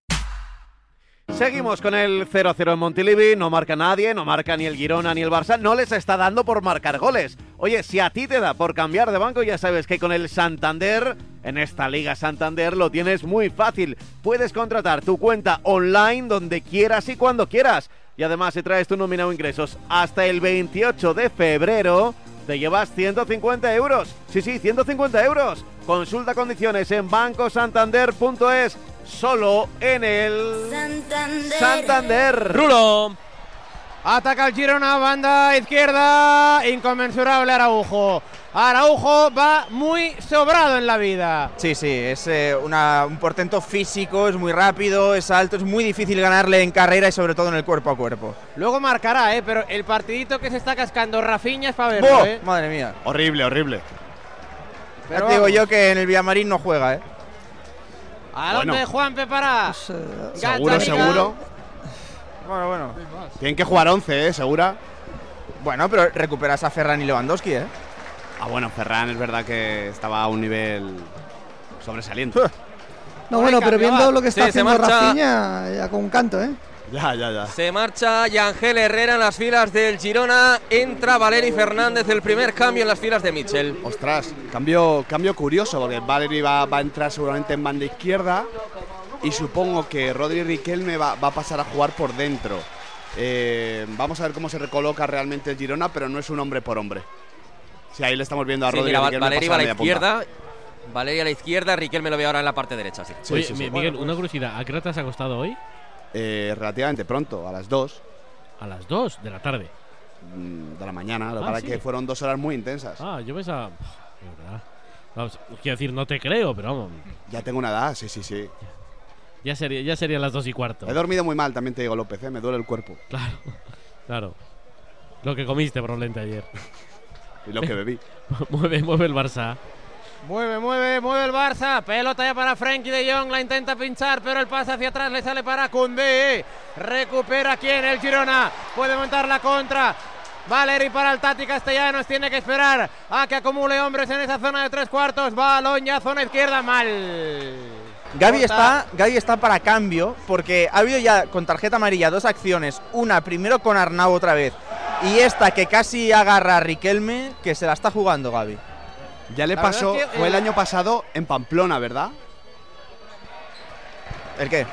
Seguimos con el 0-0 en Montilivi, no marca nadie, no marca ni el Girona ni el Barça, no les está dando por marcar goles. Oye, si a ti te da por cambiar de banco, ya sabes que con el Santander, en esta Liga Santander, lo tienes muy fácil. Puedes contratar tu cuenta online donde quieras y cuando quieras. Y además, si traes tu nómina o ingresos hasta el 28 de febrero, te llevas 150 euros. Sí, sí, 150 euros. Consulta condiciones en bancosantander.es. Solo en el Santander. Rulo. Ataca el Girona, banda izquierda. Inconmensurable Araujo. Araujo va muy sobrado en la vida. Sí, sí, es eh, una- un portento físico, es muy rápido, es alto, es muy difícil ganarle en carrera y sobre todo en el cuerpo a cuerpo. Luego marcará, ¿eh? Pero el partidito que se está cascando Rafinha es para. ¿eh? Madre mía. Horrible, horrible. Ya Pero te digo yo que en el Villamarín no juega, ¿eh? ¿A Bueno. dónde Juanpe para? Seguro, seguro. Bueno, bueno. Tienen que jugar 11, ¿eh? Segura. Bueno, pero recuperas a Ferran y Lewandowski, ¿eh? Ah, bueno, Ferran es verdad que estaba a un nivel sobresaliente. No, bueno, pero viendo lo que está Sí, haciendo. Rafinha, ya con un canto, ¿eh? Ya, ya, ya. Se marcha Yangel Herrera en las filas del Girona. Entra Valeri Fernández, el primer cambio en las filas de Mitchell. Ostras, cambio, cambio curioso, porque Valery va, va a entrar seguramente en banda izquierda y supongo que Rodri Riquelme va, va a pasar a jugar por dentro. Eh, vamos a ver cómo se recoloca realmente el Girona, pero no es un hombre por hombre. Sí, ahí le estamos viendo a Sí, Rodri mira, Riquelme Valeri va a la punta. izquierda. Valeri a la izquierda, Riquelme lo ve ahora en la parte derecha. Sí. Oye, sí, Mi- sí. Miguel, una curiosidad. ¿A qué hora te has acostado hoy? Eh, relativamente pronto, a las 2 A las 2 de la tarde. mm, de la mañana. Lo que Ah, pasa es sí. que fueron dos horas muy intensas. Ah, yo pensaba. Pff, de verdad. Vamos, quiero decir, no te creo, pero vamos. Ya tengo una edad, sí, sí, sí. Ya sería, ya serían las dos y cuarto. He dormido muy mal, también te digo, López, ¿eh? me duele el cuerpo. Claro, claro. Lo que comiste probablemente ayer. Y lo que bebí. mueve, mueve el Barça. Mueve, mueve, mueve el Barça. Pelota ya para Frenkie de Jong. La intenta pinchar, pero el pase hacia atrás le sale para Koundé. Recupera quien el Girona. Puede montar la contra. Valeri para el Tati Castellanos. Tiene que esperar a que acumule hombres en esa zona de tres cuartos. Balón ya zona izquierda. Mal. Gaby está, Gaby está para cambio porque ha habido ya con tarjeta amarilla dos acciones. Una primero con Arnau otra vez y esta que casi agarra a Riquelme que se la está jugando Gaby. Ya le La pasó, es que, fue el eh, año pasado en Pamplona, ¿verdad? ¿El qué?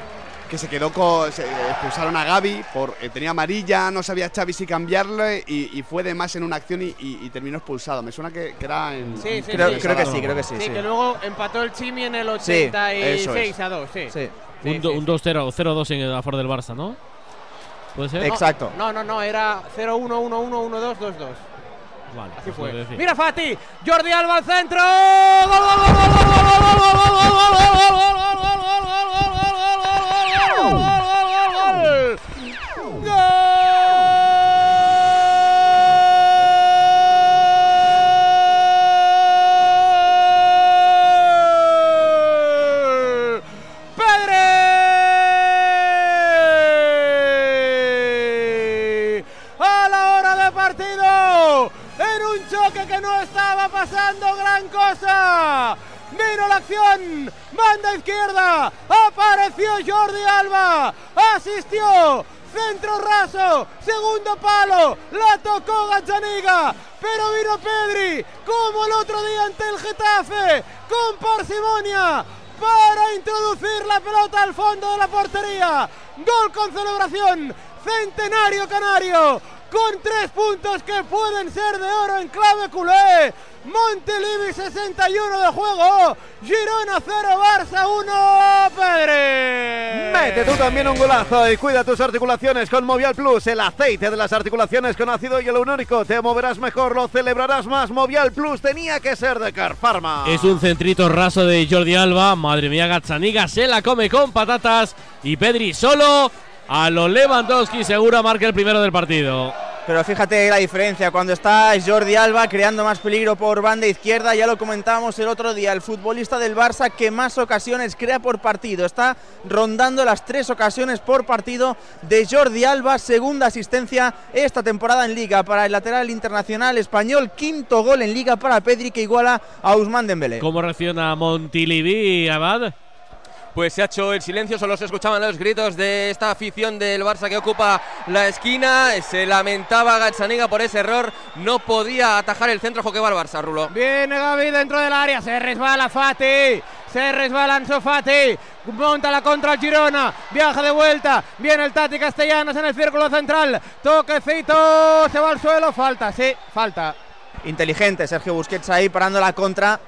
Que se quedó con. Se expulsaron a Gaby, por, eh, tenía amarilla, no sabía Xavi si cambiarle y, y fue de más en una acción y, y- y terminó expulsado. Me suena que, que era en. Sí, sí, Creo- sí. creo que sí, creo que sí, Sí, sí. que luego empató el Chimi en el Sí, 86 eso es. a 2. Sí. Sí. Un, do- un 2-0, 0-2 en a favor del Barça, ¿no? ¿Puede ser? Exacto. No, no, no, era 0-1-1-1-1-2-2-2. Vale, Así pues fue. Mira Fati, Jordi Alba al centro. ¡Gol, gol, gol, gol, gol, gol, gol, gol, gol, gol, gol, gol, gol, gol, gol, gol, Acción, banda izquierda, apareció Jordi Alba, asistió, centro raso, segundo palo, la tocó Gazzaniga, pero vino Pedri, como el otro día ante el Getafe, con parsimonia, para introducir la pelota al fondo de la portería. Gol con celebración, centenario canario, con tres puntos que pueden ser de oro en clave culé. Montelivi 61 de juego, Girona 0, Barça 1, Pedri. Mete tú también un golazo y cuida tus articulaciones con Movial Plus, el aceite de las articulaciones con ácido hialurónico. Te moverás mejor, lo celebrarás más. Movial Plus tenía que ser de Carpharma. Es un centrito raso de Jordi Alba. Madre mía, Gazzaniga se la come con patatas. Y Pedri solo a lo Lewandowski segura marca el primero del partido. Pero fíjate la diferencia, cuando está Jordi Alba creando más peligro por banda izquierda, ya lo comentábamos el otro día, el futbolista del Barça que más ocasiones crea por partido, está rondando las tres ocasiones por partido de Jordi Alba, segunda asistencia esta temporada en Liga para el lateral internacional español, quinto gol en Liga para Pedri que iguala a Ousmane Dembélé. ¿Cómo reacciona Montilivi, Abad? Pues se ha hecho el silencio, solo se escuchaban los gritos de esta afición del Barça que ocupa la esquina. Se lamentaba Gazzaniga por ese error, no podía atajar el centro, que va el Barça, Rulo. Viene Gaby dentro del área, se resbala Fati, se resbala Ansu Fati, monta la contra el Girona, viaja de vuelta, viene el Tati Castellanos en el círculo central, toquecito, se va al suelo, falta, sí, falta. Inteligente Sergio Busquets ahí parando la contra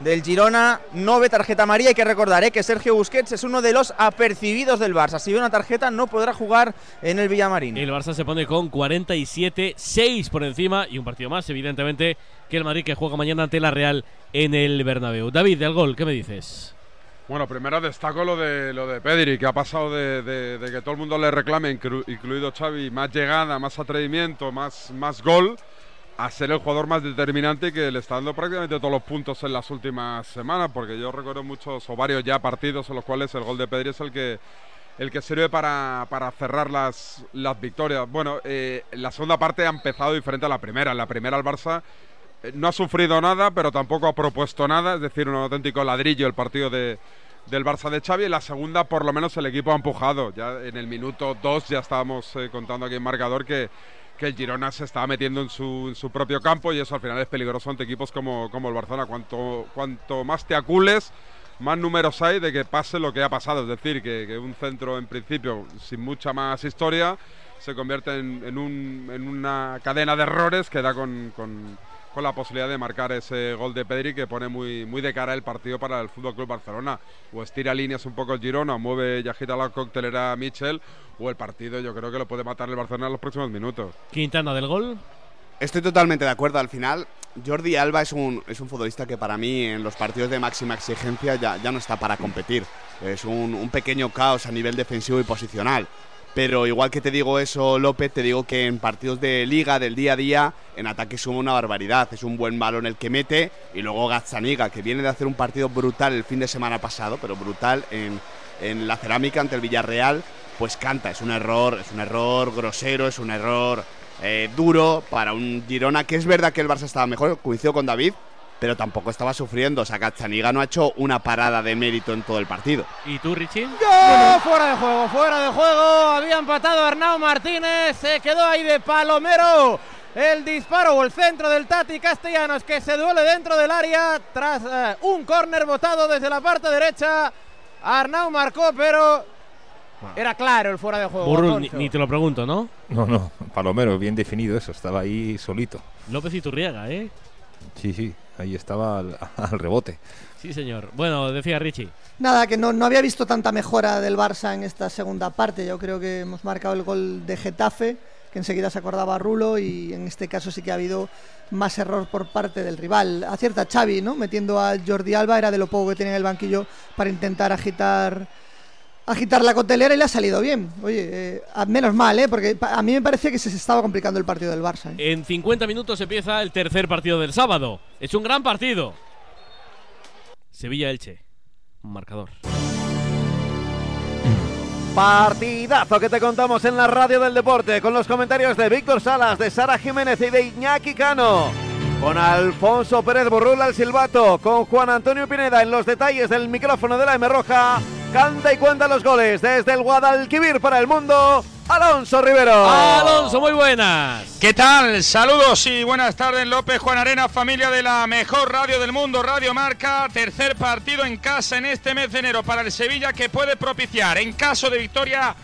del Girona. No ve tarjeta amarilla. Hay que recordar ¿eh? que Sergio Busquets es uno de los apercibidos del Barça. Si ve una tarjeta, no podrá jugar en el Villamarín. El Barça se pone con 47, 6 por encima y un partido más, evidentemente, que el Madrid que juega mañana ante la Real en el Bernabéu. David, del gol, ¿qué me dices? Bueno, primero destaco lo de lo de Pedri, que ha pasado de, de- de que todo el mundo le reclame, inclu- incluido Xavi, más llegada, más atrevimiento, más, más gol, a ser el jugador más determinante que le está dando prácticamente todos los puntos en las últimas semanas, porque yo recuerdo muchos o varios ya partidos en los cuales el gol de Pedri es el que el que sirve para, para cerrar las, las victorias. Bueno, eh, la segunda parte ha empezado diferente a la primera. En la primera el Barça eh, no ha sufrido nada, pero tampoco ha propuesto nada, es decir, un auténtico ladrillo el partido de, del Barça de Xavi. En la segunda, por lo menos, el equipo ha empujado. Ya en el minuto 2 ya estábamos eh, contando aquí en marcador que, que el Girona se estaba metiendo en su, en su propio campo y eso al final es peligroso ante equipos como, como el Barcelona. Cuanto, cuanto más te acules, más números hay de que pase lo que ha pasado. Es decir, que, que un centro en principio sin mucha más historia se convierte en, en un- en una cadena de errores que da con, con- con la posibilidad de marcar ese gol de Pedri que pone muy, muy de cara el partido para el Fútbol Club Barcelona. O estira líneas un poco el Girona, o mueve y agita la coctelera a Michel, o el partido yo creo que lo puede matar el Barcelona en los próximos minutos. Quintana del gol. Estoy totalmente de acuerdo. Al final, Jordi Alba es un, es un futbolista que para mí en los partidos de máxima exigencia ya, ya no está para competir. Es un, un pequeño caos a nivel defensivo y posicional. Pero igual que te digo eso, López, te digo que en partidos de liga, del día a día, en ataque suma una barbaridad. Es un buen balón el que mete. Y luego Gazzaniga, que viene de hacer un partido brutal el fin de semana pasado, pero brutal en, en la cerámica ante el Villarreal, pues canta. Es un error, es un error grosero, es un error eh, duro para un Girona, que es verdad que el Barça estaba mejor, coincido con David, pero tampoco estaba sufriendo. O sea, Gazzaniga no ha hecho una parada de mérito en todo el partido. ¿Y tú, Richie? ¡Gol! Fuera de juego, fuera de juego. Había empatado Arnau Martínez. Se quedó ahí de palomero. El disparo o el centro del Tati Castellanos que se duele dentro del área tras eh, un córner botado desde la parte derecha. Arnau marcó, pero era claro el fuera de juego. Burrul, ni, ni te lo pregunto, ¿no? No, no, Palomero, bien definido eso, estaba ahí solito. López y Turriaga, ¿eh? Sí, sí, ahí estaba al, al rebote. Sí, señor. Bueno, decía Richie. Nada, que no, no había visto tanta mejora del Barça en esta segunda parte. Yo creo que hemos marcado el gol de Getafe, que enseguida se acordaba Rulo, y en este caso sí que ha habido más error por parte del rival. Acierta Xavi, ¿no? Metiendo a Jordi Alba, era de lo poco que tenía en el banquillo para intentar agitar agitar la cotelera y le ha salido bien. Oye, eh, a- menos mal, ¿eh? Porque a mí me parecía que se estaba complicando el partido del Barça. ¿eh? En 50 minutos empieza el tercer partido del sábado. Es un gran partido. Sevilla-Elche. Un marcador. Partidazo que te contamos en la radio del deporte con los comentarios de Víctor Salas, de Sara Jiménez y de Iñaki Cano. Con Alfonso Pérez Burrul al silbato, con Juan Antonio Pineda en los detalles del micrófono de la M Roja. Canta y cuenta los goles desde el Guadalquivir para el mundo. Alonso Rivero. Alonso, muy buenas. ¿Qué tal? Saludos y buenas tardes, López Juan Arena, familia de la mejor radio del mundo, Radio Marca. Tercer partido en casa en este mes de enero para el Sevilla que puede propiciar, en caso de victoria,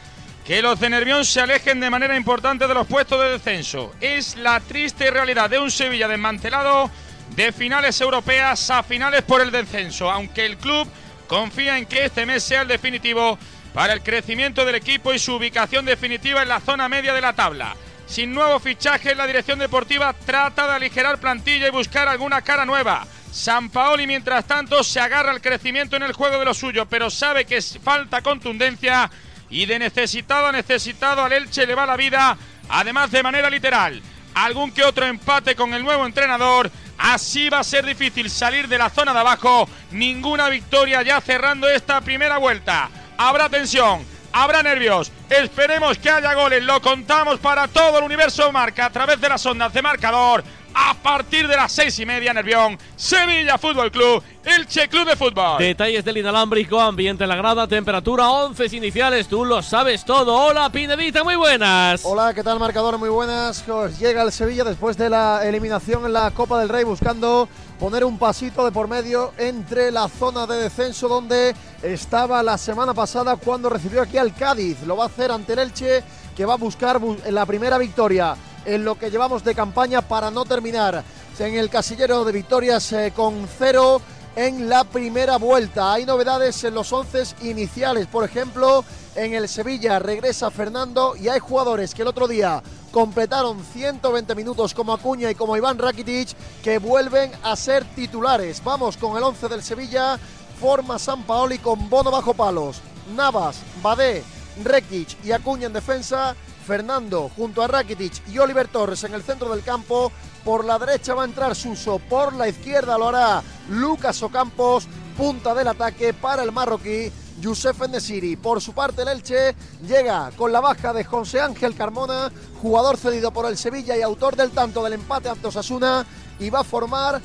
que los de Nervión se alejen de manera importante de los puestos de descenso. Es la triste realidad de un Sevilla desmantelado de finales europeas a finales por el descenso, aunque el club confía en que este mes sea el definitivo para el crecimiento del equipo y su ubicación definitiva en la zona media de la tabla. Sin nuevos fichajes, la dirección deportiva trata de aligerar plantilla y buscar alguna cara nueva. San Paoli, mientras tanto, se agarra al crecimiento en el juego de lo suyo, pero sabe que falta contundencia y de necesitado a necesitado al Elche le va la vida, además de manera literal. Algún que otro empate con el nuevo entrenador. Así va a ser difícil salir de la zona de abajo. Ninguna victoria ya cerrando esta primera vuelta. Habrá tensión, habrá nervios. Esperemos que haya goles. Lo contamos para todo el universo marca a través de las ondas de marcador. A partir de las seis y media, Nervión, Sevilla Fútbol Club, Elche Club de Fútbol. Detalles del inalámbrico, ambiente en la grada, temperatura, 11 iniciales, tú lo sabes todo. Hola, Pinedita, muy buenas. Hola, ¿qué tal marcador? Muy buenas. Os llega el Sevilla después de la eliminación en la Copa del Rey buscando poner un pasito de por medio entre la zona de descenso donde estaba la semana pasada cuando recibió aquí al Cádiz. Lo va a hacer ante el Elche que va a buscar bu- la primera victoria en lo que llevamos de campaña para no terminar. En el casillero de victorias eh, con cero en la primera vuelta. Hay novedades en los once iniciales, por ejemplo, en el Sevilla regresa Fernando y hay jugadores que el otro día completaron 120 minutos como Acuña y como Iván Rakitic que vuelven a ser titulares. Vamos con el 11 del Sevilla, forma San Paoli con Bono bajo palos, Navas, Badé, Rekic y Acuña en defensa, Fernando junto a Rakitic y Oliver Torres en el centro del campo. Por la derecha va a entrar Suso, por la izquierda lo hará Lucas Ocampos, punta del ataque para el marroquí. Youssef Nesiri. Por su parte, el Elche llega con la baja de José Ángel Carmona, jugador cedido por el Sevilla y autor del tanto del empate ante Osasuna, y va a formar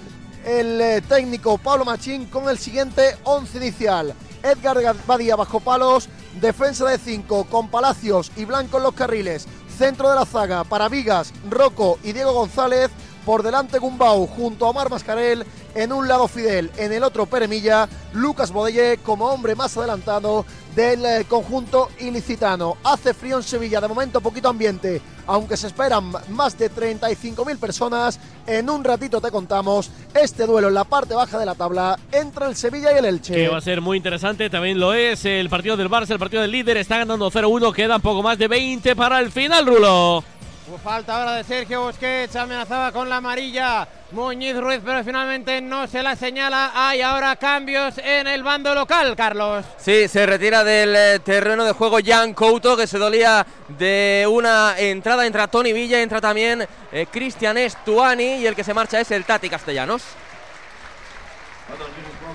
el eh, técnico Pablo Machín con el siguiente once inicial. Edgar Badía bajo palos, defensa de 5 con Palacios y Blanco en los carriles, centro de la zaga para Vigas, Rocco y Diego González, por delante Gumbau junto a Omar Mascarel, en un lado Fidel, en el otro Peremilla, Lucas Bodelle como hombre más adelantado del eh, conjunto ilicitano. Hace frío en Sevilla, de momento poquito ambiente, aunque se esperan más de 35.000 personas. En un ratito te contamos este duelo en la parte baja de la tabla entre el Sevilla y el Elche. Que va a ser muy interesante, también lo es el partido del Barça, el partido del líder, está ganando 0-1, quedan poco más de 20 para el final, Rulo. Hubo falta ahora de Sergio Busquets, amenazaba con la amarilla Muñiz Ruiz, pero finalmente no se la señala. Hay ahora cambios en el bando local, Carlos. Sí, se retira del eh, terreno de juego Jan Couto, que se dolía de una entrada. Entra Tony Villa, entra también eh, Cristian Estuani y el que se marcha es el Tati Castellanos.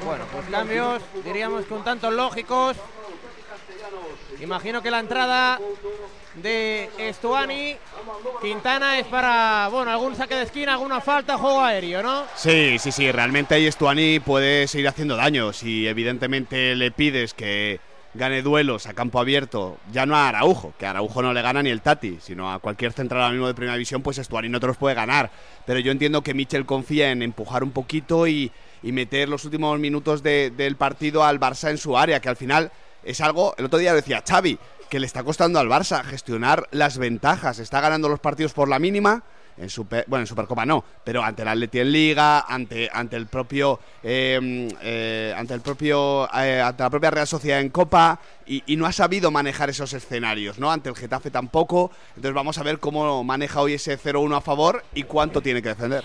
Bueno, pues cambios, diríamos que un tanto lógicos. Imagino que la entrada de Estuani, Quintana es para, bueno, algún saque de esquina, alguna falta, juego aéreo, ¿no? Sí, sí, sí, realmente ahí Estuani puede seguir haciendo daño. Si evidentemente le pides que gane duelos a campo abierto, ya no a Araujo, que a Araujo no le gana ni el Tati, sino a cualquier central ahora mismo de primera división, pues Estuani no te los puede ganar. Pero yo entiendo que Michel confía en empujar un poquito y, y meter los últimos minutos de- del partido al Barça en su área, que al final es algo, el otro día lo decía Xavi, que le está costando al Barça gestionar las ventajas. Está ganando los partidos por la mínima. En Super, bueno, en Supercopa no, pero ante el Atleti en Liga, ante, ante el propio, eh, eh, ante el propio, eh, ante la propia Real Sociedad en Copa y, no ha sabido manejar esos escenarios, ¿no? Ante el Getafe tampoco. Entonces vamos a ver cómo maneja hoy ese 0-1 a favor y cuánto tiene que defender.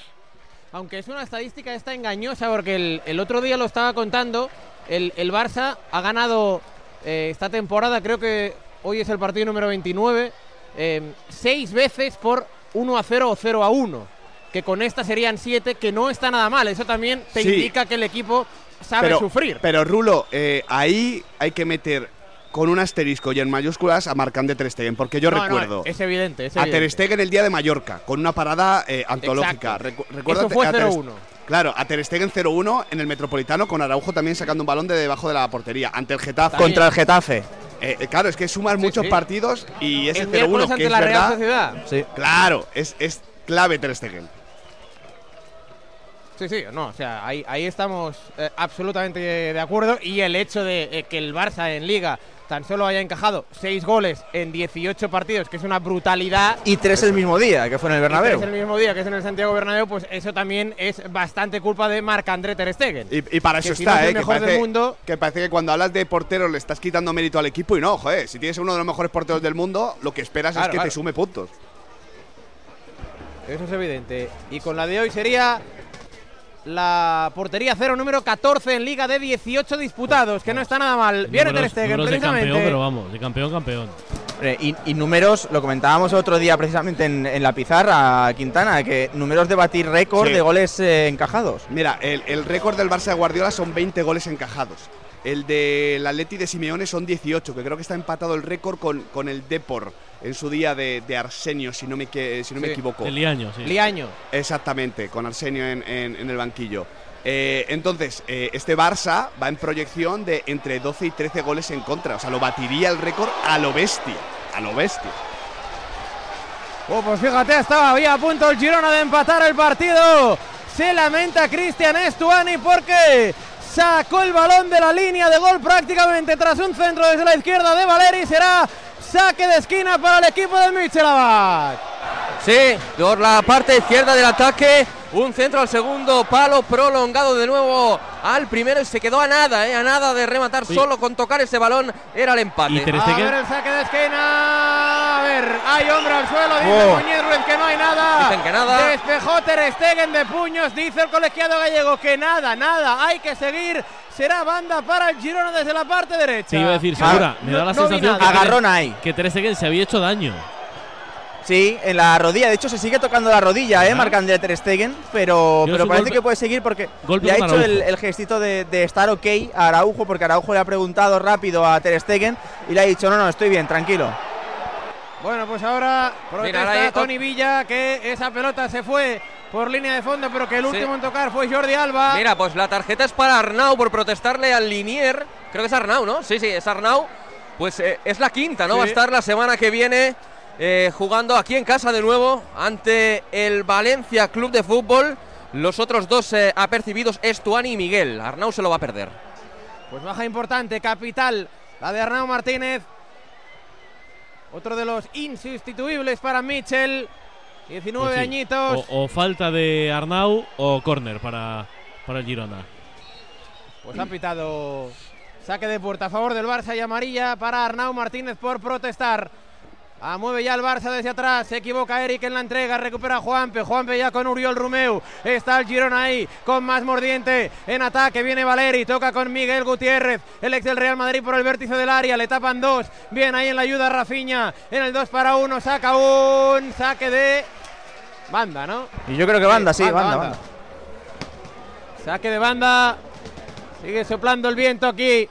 Aunque es una estadística esta engañosa, porque el, otro día lo estaba contando, el, el Barça ha ganado eh, esta temporada, creo que hoy es el partido número 29, eh, seis veces por 1 a 0 o 0 a 1. Que con esta serían siete, que no está nada mal. Eso también te Sí. indica que el equipo sabe pero, sufrir. Pero Rulo, eh, ahí hay que meter con un asterisco y en mayúsculas a Marcán de Ter Stegen, porque yo No, no, recuerdo es evidente. Es a Ter. Stegen el día de Mallorca, con una parada eh, antológica. Recu- recuérdate Eso fue a Ter- 0-1. Claro, a Ter Stegen 0-1 en el Metropolitano, con Araujo también sacando un balón de debajo de la portería, ante el Getafe. Contra el Getafe. Eh, eh, claro, es que sumas muchos sí. partidos y ese El miércoles 0-1 ante que es la Real verdad. Sociedad. Sí. Claro, es, es clave Ter Stegen. Sí, sí, no, o sea, ahí, ahí estamos eh, absolutamente de acuerdo. Y el hecho de eh, que el Barça en Liga tan solo haya encajado seis goles en 18 partidos, que es una brutalidad. Y tres el mismo día, que fue en el Bernabéu. Es el mismo día que es en el Santiago Bernabéu, pues eso también es bastante culpa de Marc-André Ter Stegen. Y, y para Que eso si no está, es el ¿eh? Que del parece, mundo. que parece que cuando hablas de porteros le estás quitando mérito al equipo y no, joder, si tienes uno de los mejores porteros del mundo, lo que esperas Claro, es que claro. te sume puntos. Eso es evidente. Y con la de hoy sería la portería cero número 14 en Liga de 18 disputados, que no está nada mal. Viene Ter Stegen, números de precisamente. campeón, pero vamos, de campeón, campeón. Eh, y, y números, lo comentábamos el otro día precisamente en, en la pizarra, Quintana, que números de batir récord Sí. de goles eh, encajados. Mira, el, el récord del Barça de Guardiola son 20 goles encajados. El del Atleti de Simeone son 18, que creo que está empatado el récord con, con el Depor en su día de, de Arsenio, si no me, que- si no me equivoco. El Liaño, sí. Liaño. Exactamente, con Arsenio en, en- en el banquillo. Eh, entonces, eh, este Barça va en proyección de entre 12 y 13 goles en contra. O sea, lo batiría el récord a lo bestia. A lo bestia. Oh, pues fíjate, estaba ahí a punto el Girona de empatar el partido. Se lamenta Cristian Estuani porque sacó el balón de la línea de gol prácticamente tras un centro desde la izquierda de Valeri. Será saque de esquina para el equipo de Michel Abad. Sí, por la parte izquierda del ataque. Un centro al segundo palo prolongado de nuevo al primero y se quedó a nada, ¿eh? a nada de rematar Sí. solo con tocar ese balón era el empate. Y A ver el saque de esquina. A ver, hay hombre al suelo. Dice Oh. Muñiz Ruiz que no hay nada. Dicen que nada. Despejó Ter Stegen de puños. Dice el colegiado gallego que nada, nada. Hay que seguir. Será banda para el Girona desde la parte derecha. Te iba a decir, Ah, segura, me da la no- no sensación Agarrón ahí. que Ter Stegen se había hecho daño. Sí, en la rodilla. De hecho, se sigue tocando la rodilla, ¿eh? Ajá. Marc-André Ter Stegen. Pero, Yo pero su parece golpe- que puede seguir porque le ha hecho el, gestito de, de estar ok a Araujo, porque Araujo le ha preguntado rápido a Ter Stegen y le ha dicho, no, no, estoy bien, tranquilo. Bueno, pues ahora protesta Mira, ahí- Tony Villa que esa pelota se fue por línea de fondo, pero que el Sí. último en tocar fue Jordi Alba. Mira, pues la tarjeta es para Arnau por protestarle al Linier. Creo que es Arnau, ¿no? Sí, sí, es Arnau. Pues eh, es la quinta, ¿no? Sí. Va a estar la semana que viene eh, jugando aquí en casa de nuevo ante el Valencia Club de Fútbol. Los otros dos eh, apercibidos es Tuani y Miguel. Arnau se lo va a perder. Pues baja importante, capital, la de Arnau Martínez. Otro de los insustituibles para Mitchell. 19 Pues sí. añitos. O, o falta de Arnau o córner para, para el Girona. Pues ha pitado saque de puerta a favor del Barça y amarilla para Arnau Martínez por protestar. Ah, mueve ya el Barça desde atrás. Se equivoca Eric en la entrega. Recupera Juanpe. Juanpe ya con Uriol Rumeu. Está el Girona ahí con más mordiente. En ataque viene Valeri. Toca con Miguel Gutiérrez. El ex del Real Madrid por el vértice del área. Le tapan dos. Bien ahí en la ayuda Rafiña. En el 2 para 1. Saca un saque de banda, ¿no? Y yo creo que banda, sí, banda, banda. Saque de banda. Sigue soplando el viento aquí.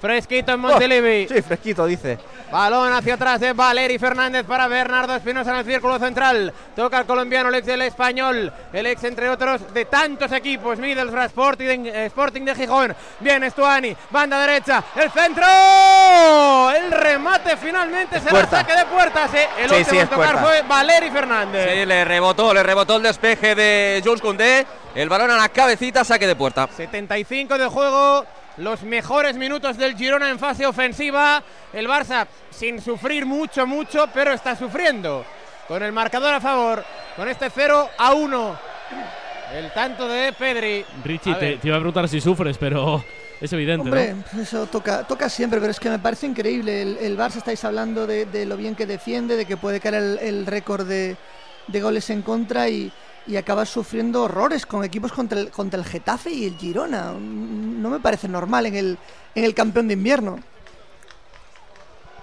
Fresquito en Montelivi. Oh, sí, fresquito, dice. Balón hacia atrás de Valeri Fernández para Bernardo Espinosa en el círculo central. Toca el colombiano, el ex del español. El ex, entre otros, de tantos equipos. Middlesbrough Sporting, Sporting de Gijón. Bien, Estuani. Banda derecha. El centro. El remate finalmente será puerta. saque de puertas. eh. El Sí, último sí, en tocar puerta. fue Valeri Fernández. Sí, le rebotó, le rebotó el despeje de Jules Koundé. El balón a la cabecita, saque de puerta. 75 de juego, los mejores minutos del Girona en fase ofensiva. El Barça sin sufrir mucho, mucho, pero está sufriendo. Con el marcador a favor, con este 0 a 1. El tanto de Pedri. Richie, te, iba a preguntar si sufres, pero es evidente, Hombre, ¿no? eso toca, toca siempre, pero es que me parece increíble. El, el Barça estáis hablando de, de lo bien que defiende, de que puede caer el, el récord de, de goles en contra y, y acabas sufriendo horrores con equipos contra el, contra el Getafe y el Girona. No me parece normal en el, en el campeón de invierno.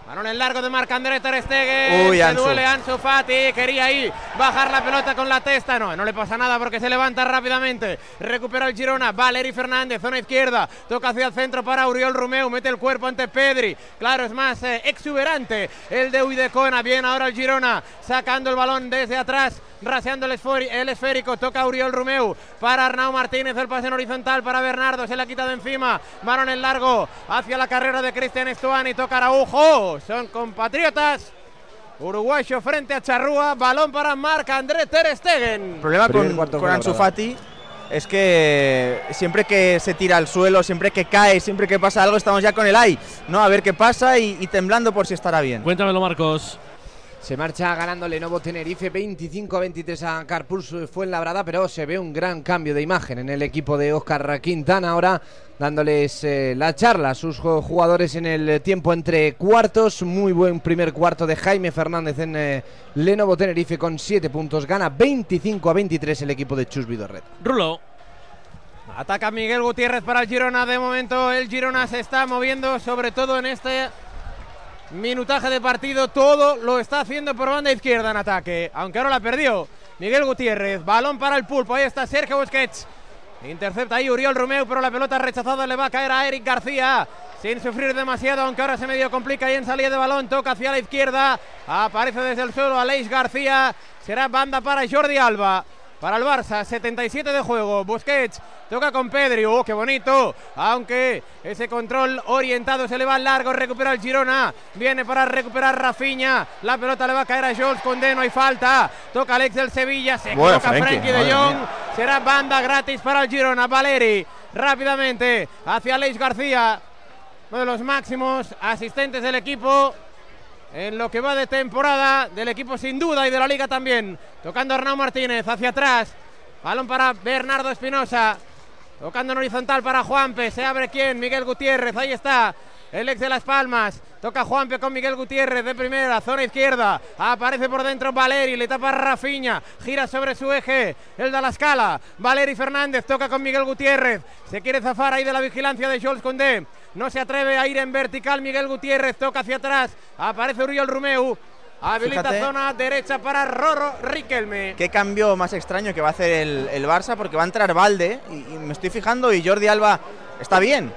Balón en largo de Marc André Ter Stegen. Uy, Se Ansu. duele Ansu Fati. Quería ahí bajar la pelota con la testa. No, no le pasa nada porque se levanta rápidamente. Recupera el Girona. Valeri Fernández, zona izquierda. Toca hacia el centro para Uriol Romeu. Mete el cuerpo ante Pedri. Claro, es más eh, exuberante el de Uidecona. Bien, ahora el Girona sacando el balón desde atrás. Raseando el esférico, toca Uriol Romeu para Arnau Martínez, el pase en horizontal para Bernardo, se la quita de encima, balón en largo hacia la carrera de Cristian Estuani, toca Araujo, son compatriotas. Uruguayo frente a Charrúa, balón para Marc André Ter Stegen. El problema Primer con, con Ansu. Fati es que siempre que se tira al suelo, siempre que cae, siempre que pasa algo, estamos ya con el ay, ¿no? A ver qué pasa y, y temblando por si estará bien. Cuéntamelo, Marcos. Se marcha ganando Lenovo Tenerife 25 a 23 a Carpus Fuenlabrada, pero se ve un gran cambio de imagen en el equipo de Oscar Quintana ahora dándoles eh, la charla a sus ju- jugadores en el tiempo entre cuartos. Muy buen primer cuarto de Jaime Fernández en eh, Lenovo Tenerife con 7 puntos. Gana 25 a 23 el equipo de Chus Vidorret. Rulo. Ataca Miguel Gutiérrez para el Girona. De momento el Girona se está moviendo, sobre todo en este minutaje de partido. Todo lo está haciendo por banda izquierda en ataque, aunque ahora la perdió. Miguel Gutiérrez, balón para el pulpo. Ahí está Sergio Busquets. Intercepta ahí Uriol Romeu, pero la pelota rechazada le va a caer a Eric García. Sin sufrir demasiado, aunque ahora se medio complica y en salida de balón toca hacia la izquierda. Aparece desde el suelo Aleix García. Será banda para Jordi Alba. Para el Barça, 77 de juego. Busquets toca con Pedri. ¡Oh, qué bonito! Aunque ese control orientado se le va largo. Recupera el Girona. Viene para recuperar Rafiña. La pelota le va a caer a Jules Condé. No hay falta. Toca Alex del Sevilla. Se Bueno, Frenkie, Frenkie de Jong. Será banda gratis para el Girona. Valeri rápidamente hacia Aleix García. Uno de los máximos asistentes del equipo en lo que va de temporada del equipo sin duda y de la liga también. Tocando Arnau Martínez hacia atrás. Balón para Bernardo Espinosa. Tocando en horizontal para Juanpe. Se abre quién? Miguel Gutiérrez. Ahí está. El ex de Las Palmas. Toca Juanpe con Miguel Gutiérrez de primera. Zona izquierda. Aparece por dentro Valeri. Le tapa Rafiña. Gira sobre su eje. El de la escala. Valeri Fernández. Toca con Miguel Gutiérrez. Se quiere zafar ahí de la vigilancia de Jules Condé. No se atreve a ir en vertical Miguel Gutiérrez. Toca hacia atrás. Aparece Uriol Rumeu. Habilita Fíjate. zona derecha para Roro Riquelme. Qué cambio más extraño que va a hacer el, el Barça porque va a entrar Valde y, y me estoy fijando y Jordi Alba está bien.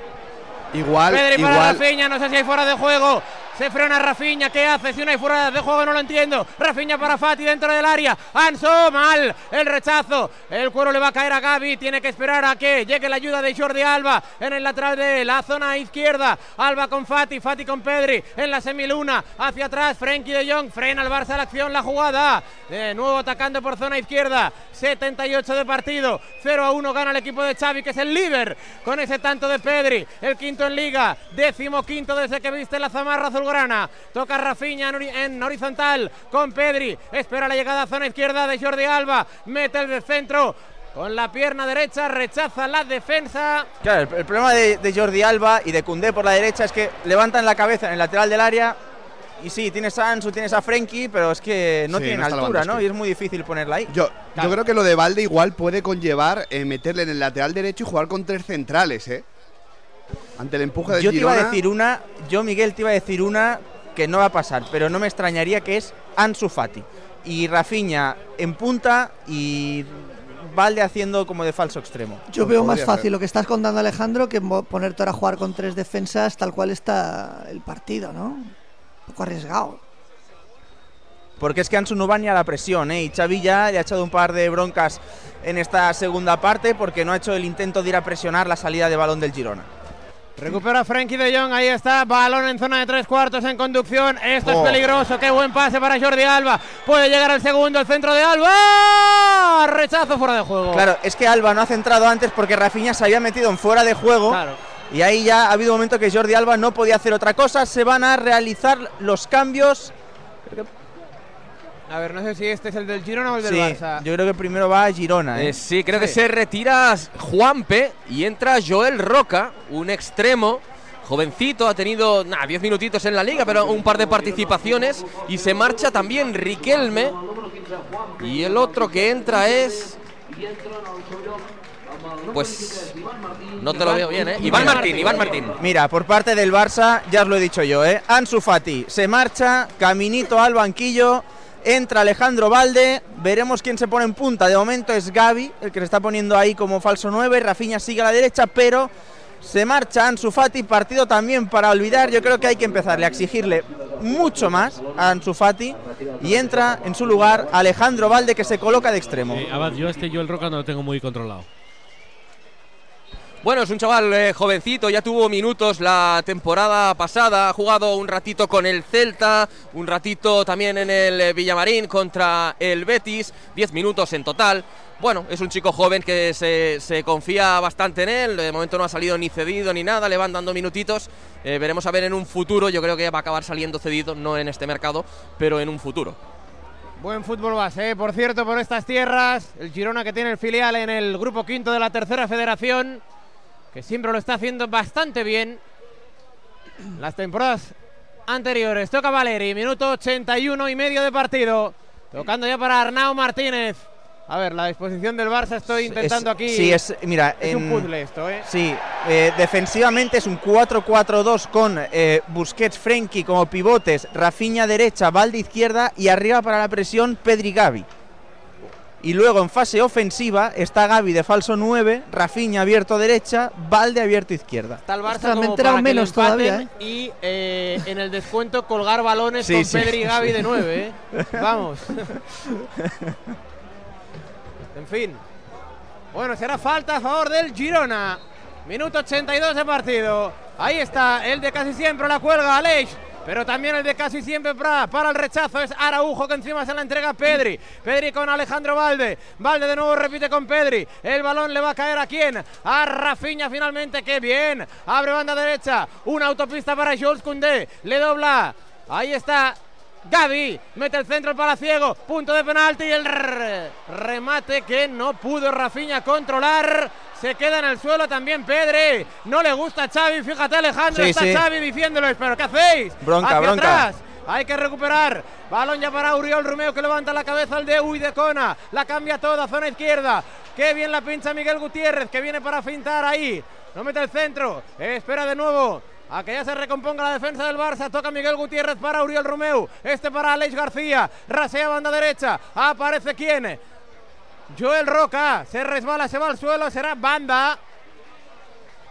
Igual, Pedri para igual. Rafinha, no sé si hay fuera de juego. Se frena Rafinha, ¿qué hace? Si no hay fuera de juego no lo entiendo. Rafinha para Fati dentro del área. Anso, mal. El rechazo. El cuero le va a caer a Gaby. Tiene que esperar a que llegue la ayuda de Jordi Alba en el lateral de la zona izquierda. Alba con Fati, Fati con Pedri en la semiluna. Hacia atrás, Frenkie de Jong. Frena el Barça la acción, la jugada. De nuevo atacando por zona izquierda. 78 de partido. 0 a 1 gana el equipo de Xavi, que es el líder con ese tanto de Pedri. El quinto en liga. Décimo quinto desde que viste la zamarra azulgrana. Toca Rafinha en, hori- en horizontal con Pedri. Espera la llegada a zona izquierda de Jordi Alba. Mete el de centro. Con la pierna derecha rechaza la defensa. Claro, el, el problema de, de Jordi Alba y de Cundé por la derecha es que levantan la cabeza en el lateral del área y sí, tienes a Ansu, tienes a Frenkie, pero es que no Sí, tienen no altura, ¿no? Y es muy difícil ponerla ahí. Yo, yo creo que lo de Valde igual puede conllevar eh, meterle en el lateral derecho y jugar con tres centrales, ¿eh? Ante el empuje del Yo te iba a Girona. decir una, yo Miguel te iba a decir una que no va a pasar, pero no me extrañaría que es Ansu Fati. Y Rafinha en punta y Valde haciendo como de falso extremo. Yo veo más fácil lo que estás contando Alejandro que ponerte ahora a jugar con tres defensas tal cual está el partido, ¿no? Un poco arriesgado. Porque es que Ansu no va ni a la presión, ¿eh? Y Xavi ya le ha echado un par de broncas en esta segunda parte porque no ha hecho el intento de ir a presionar la salida de balón del Girona. Recupera Frenkie de Jong, ahí está, balón en zona de tres cuartos en conducción. Esto Oh. es peligroso, qué buen pase para Jordi Alba. Puede llegar al segundo, el centro de Alba. Rechazo fuera de juego. Claro, es que Alba no ha centrado antes porque Rafinha se había metido en fuera de juego. Y ahí ya ha habido un momento que Jordi Alba no podía hacer otra cosa. Se van a realizar los cambios. A ver, no sé si este es el del Girona o el del Sí, Barça. yo creo que primero va a Girona. ¿eh? Eh, sí, creo que se retira Juanpe y entra Joel Roca, un extremo. Jovencito, ha tenido nada, 10 minutitos en la liga, pero un par de participaciones. Y se marcha también Riquelme. Y el otro que entra es. Pues. No te lo veo bien, ¿eh? Iván Martín, Iván Martín. Mira, por parte del Barça, ya os lo he dicho yo, ¿eh? Ansu Fati se marcha, caminito al banquillo, entra Alejandro Valde, veremos quién se pone en punta. De momento es Gaby, el que se está poniendo ahí como falso 9, Rafinha sigue a la derecha, pero se marcha Ansu Fati, partido también para olvidar. Yo creo que hay que empezarle a exigirle mucho más a Ansu Fati y entra en su lugar Alejandro Valde que se coloca de extremo. Eh, Abad, yo este Joel Roca no lo tengo muy controlado. Bueno, es un chaval eh, jovencito, ya tuvo minutos la temporada pasada, ha jugado un ratito con el Celta, un ratito también en el eh, Villamarín contra el Betis, 10 minutos en total. Bueno, es un chico joven que se, se confía bastante en él, de momento no ha salido ni cedido ni nada, le van dando minutitos. Eh, veremos a ver en un futuro, yo creo que va a acabar saliendo cedido, no en este mercado, pero en un futuro. Buen fútbol base, ¿eh? por cierto, por estas tierras. El Girona que tiene el filial en el grupo quinto de la tercera federación, que siempre lo está haciendo bastante bien. Las temporadas anteriores. Toca Valeri, minuto 81 y medio de partido. Tocando ya para Arnau Martínez. A ver, la disposición del Barça estoy intentando Es- aquí. Sí, es, mira, Es un puzzle esto, ¿eh? Sí, eh, defensivamente es un 4-4-2 con eh, Busquets, Frenkie como pivotes, Rafinha derecha, Valde izquierda y arriba para la presión Pedri Gavi. Y luego en fase ofensiva está Gavi de falso 9, Rafinha abierto derecha, Valde abierto izquierda. Está el Barça Ostras, como para que menos todavía, empaten y eh, en el descuento colgar balones Sí, con sí, Pedri y Gavi sí. de 9, ¿eh? Vamos. en fin. Bueno, será falta a favor del Girona. Minuto 82 de partido. Ahí está el de casi siempre la cuelga Aleix. Pero también el de casi siempre para, para el rechazo es Araujo que encima se la entrega Pedri. Pedri con Alejandro Valde. Valde de nuevo repite con Pedri. El balón le va a caer a quién? A Rafinha finalmente. ¡Qué bien! Abre banda derecha. Una autopista para Jules Koundé. Le dobla. Ahí está Gaby mete el centro para Ciego, punto de penalti y el re- remate que no pudo Rafinha controlar. Se queda en el suelo también Pedri. No le gusta a Xavi, fíjate Alejandro, Sí, está sí. Xavi diciéndoles, pero ¿qué hacéis? Bronca, Hacia bronca. atrás. Hay que recuperar. Balón ya para Uriol Romeo que levanta la cabeza al de Uy de Cona. La cambia toda, zona izquierda. Qué bien la pincha Miguel Gutiérrez que viene para fintar ahí. No mete el centro. Espera de nuevo. A que ya se recomponga la defensa del Barça. Toca Miguel Gutiérrez para Uriel Romeu. Este para Alex García. Rasea banda derecha. Aparece quién. Joel Roca. Se resbala, se va al suelo. Será banda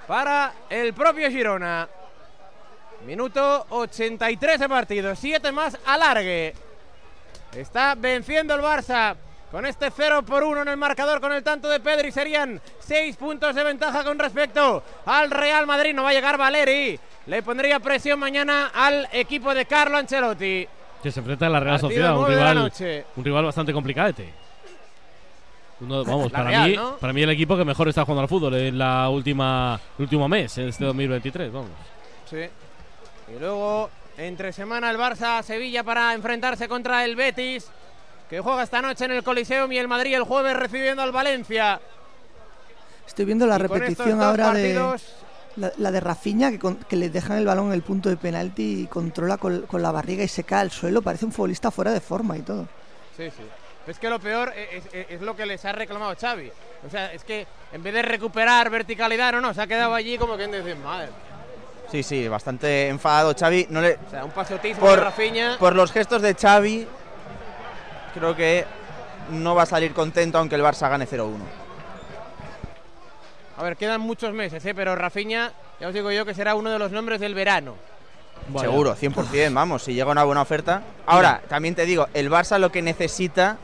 para el propio Girona. Minuto 83 de partido. 7 más alargue. Está venciendo el Barça. Con este 0 por 1 en el marcador con el tanto de Pedri serían 6 puntos de ventaja con respecto al Real Madrid. No va a llegar Valeri. Le pondría presión mañana al equipo de Carlo Ancelotti. Que se enfrenta a la Real Sociedad, un rival, noche. un rival bastante complicadete. Uno, vamos, La para Real, mí, ¿no? para mí el equipo que mejor está jugando al fútbol en la última, el último mes, en este 2023, vamos. Sí. Y luego, entre semana, el Barça Sevilla para enfrentarse contra el Betis, que juega esta noche en el Coliseum y el Madrid el jueves recibiendo al Valencia. Estoy viendo la Y repetición ahora de, La, la de Rafinha, que, con- que le dejan el balón en el punto de penalti y controla con, con la barriga y se cae al suelo. Parece un futbolista fuera de forma y todo. Sí, sí. Es que lo peor es, es- es lo que les ha reclamado Xavi. O sea, es que en vez de recuperar verticalidad, no, no, se ha quedado allí como quien dice, madre. Sí, sí, bastante enfadado Xavi. No le, O sea, un pasotismo por, de Rafinha. por los gestos de Xavi, creo que no va a salir contento aunque el Barça gane 0-1. A ver, quedan muchos meses, ¿eh? pero Rafinha, ya os digo yo que será uno de los nombres del verano. Seguro, 100%, vamos, si llega una buena oferta. Ahora, también te digo, el Barça lo que necesita